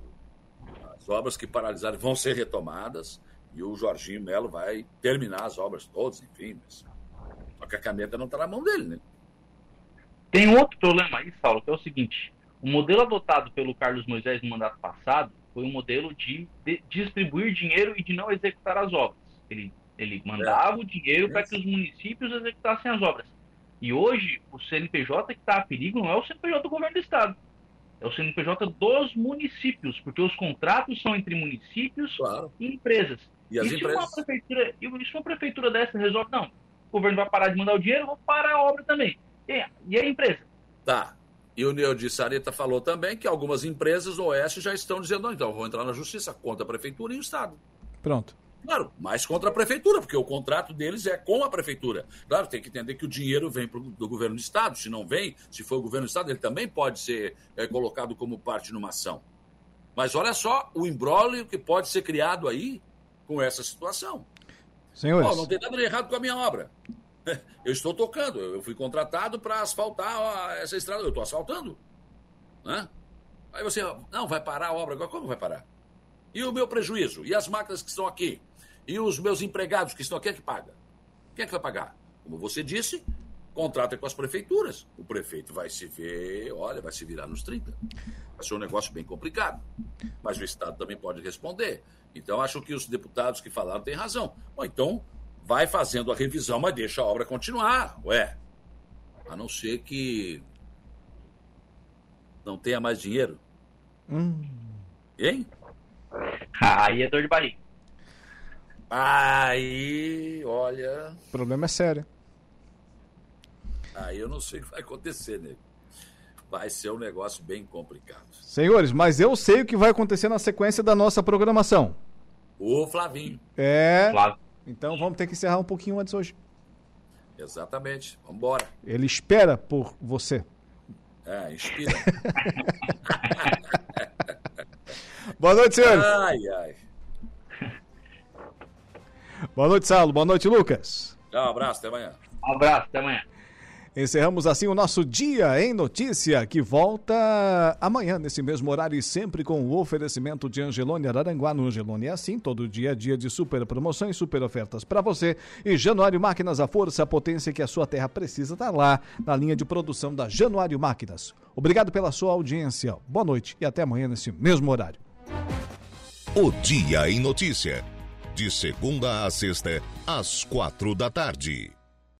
as obras que paralisaram vão ser retomadas e o Jorginho Melo vai terminar as obras todas, enfim. Mas... Só que a caneta não está na mão dele, né? Tem outro problema aí, Saulo, que é o seguinte: o modelo adotado pelo Carlos Moisés no mandato passado foi um modelo de, de distribuir dinheiro e de não executar as obras. Ele, ele mandava é. o dinheiro para que os municípios executassem as obras. E hoje, o CNPJ que está a perigo não é o CNPJ do governo do Estado. É o CNPJ dos municípios, porque os contratos são entre municípios claro. e empresas. E, e empresas... uma prefeitura, e se uma prefeitura dessa resolve, não, o governo vai parar de mandar o dinheiro, vou parar a obra também. E, e a empresa? Tá. E o Neudi Sareta falou também que algumas empresas do Oeste já estão dizendo, então, vou entrar na justiça contra a prefeitura e o Estado. Pronto. Claro, mais contra a prefeitura, porque o contrato deles é com a prefeitura. Claro, tem que entender que o dinheiro vem pro, do governo do Estado. Se não vem, se for o governo do Estado, ele também pode ser é, colocado como parte numa ação. Mas olha só o embrólio que pode ser criado aí com essa situação. Senhores. Oh, não tem nada de errado com a minha obra. Eu estou tocando, eu fui contratado para asfaltar essa estrada, eu estou asfaltando. Né? Aí você, não, vai parar a obra agora, como vai parar? E o meu prejuízo? E as máquinas que estão aqui? E os meus empregados que estão aqui, é que paga? Quem é que vai pagar? Como você disse, contrata com as prefeituras. O prefeito vai se ver, olha, vai se virar nos 30. Vai ser um negócio bem complicado. Mas o Estado também pode responder. Então, acho que os deputados que falaram têm razão. Ou então, vai fazendo a revisão, mas deixa a obra continuar. Ué, a não ser que não tenha mais dinheiro. Hum. Hein? Aí é dor de barriga. Aí, olha. O problema é sério. Aí eu não sei o que vai acontecer, nego. Vai ser um negócio bem complicado. Senhores, mas eu sei o que vai acontecer na sequência da nossa programação. O Flavinho. É. Flávio. Então vamos ter que encerrar um pouquinho antes hoje. Exatamente. Vamos embora. Ele espera por você. É, inspira. Boa noite, senhores. Ai, ai. Boa noite, Saulo. Boa noite, Lucas. Tchau, um abraço, até amanhã. Um abraço, até amanhã. Encerramos assim o nosso Dia em Notícia, que volta amanhã, nesse mesmo horário e sempre com o oferecimento de Angelone Araranguá. No Angelone é assim, todo dia a dia de super promoções, super ofertas para você. E Januário Máquinas, a força, a potência que a sua terra precisa estar tá lá, na linha de produção da Januário Máquinas. Obrigado pela sua audiência. Boa noite e até amanhã nesse mesmo horário. O Dia em Notícia, de segunda a sexta, às quatro da tarde.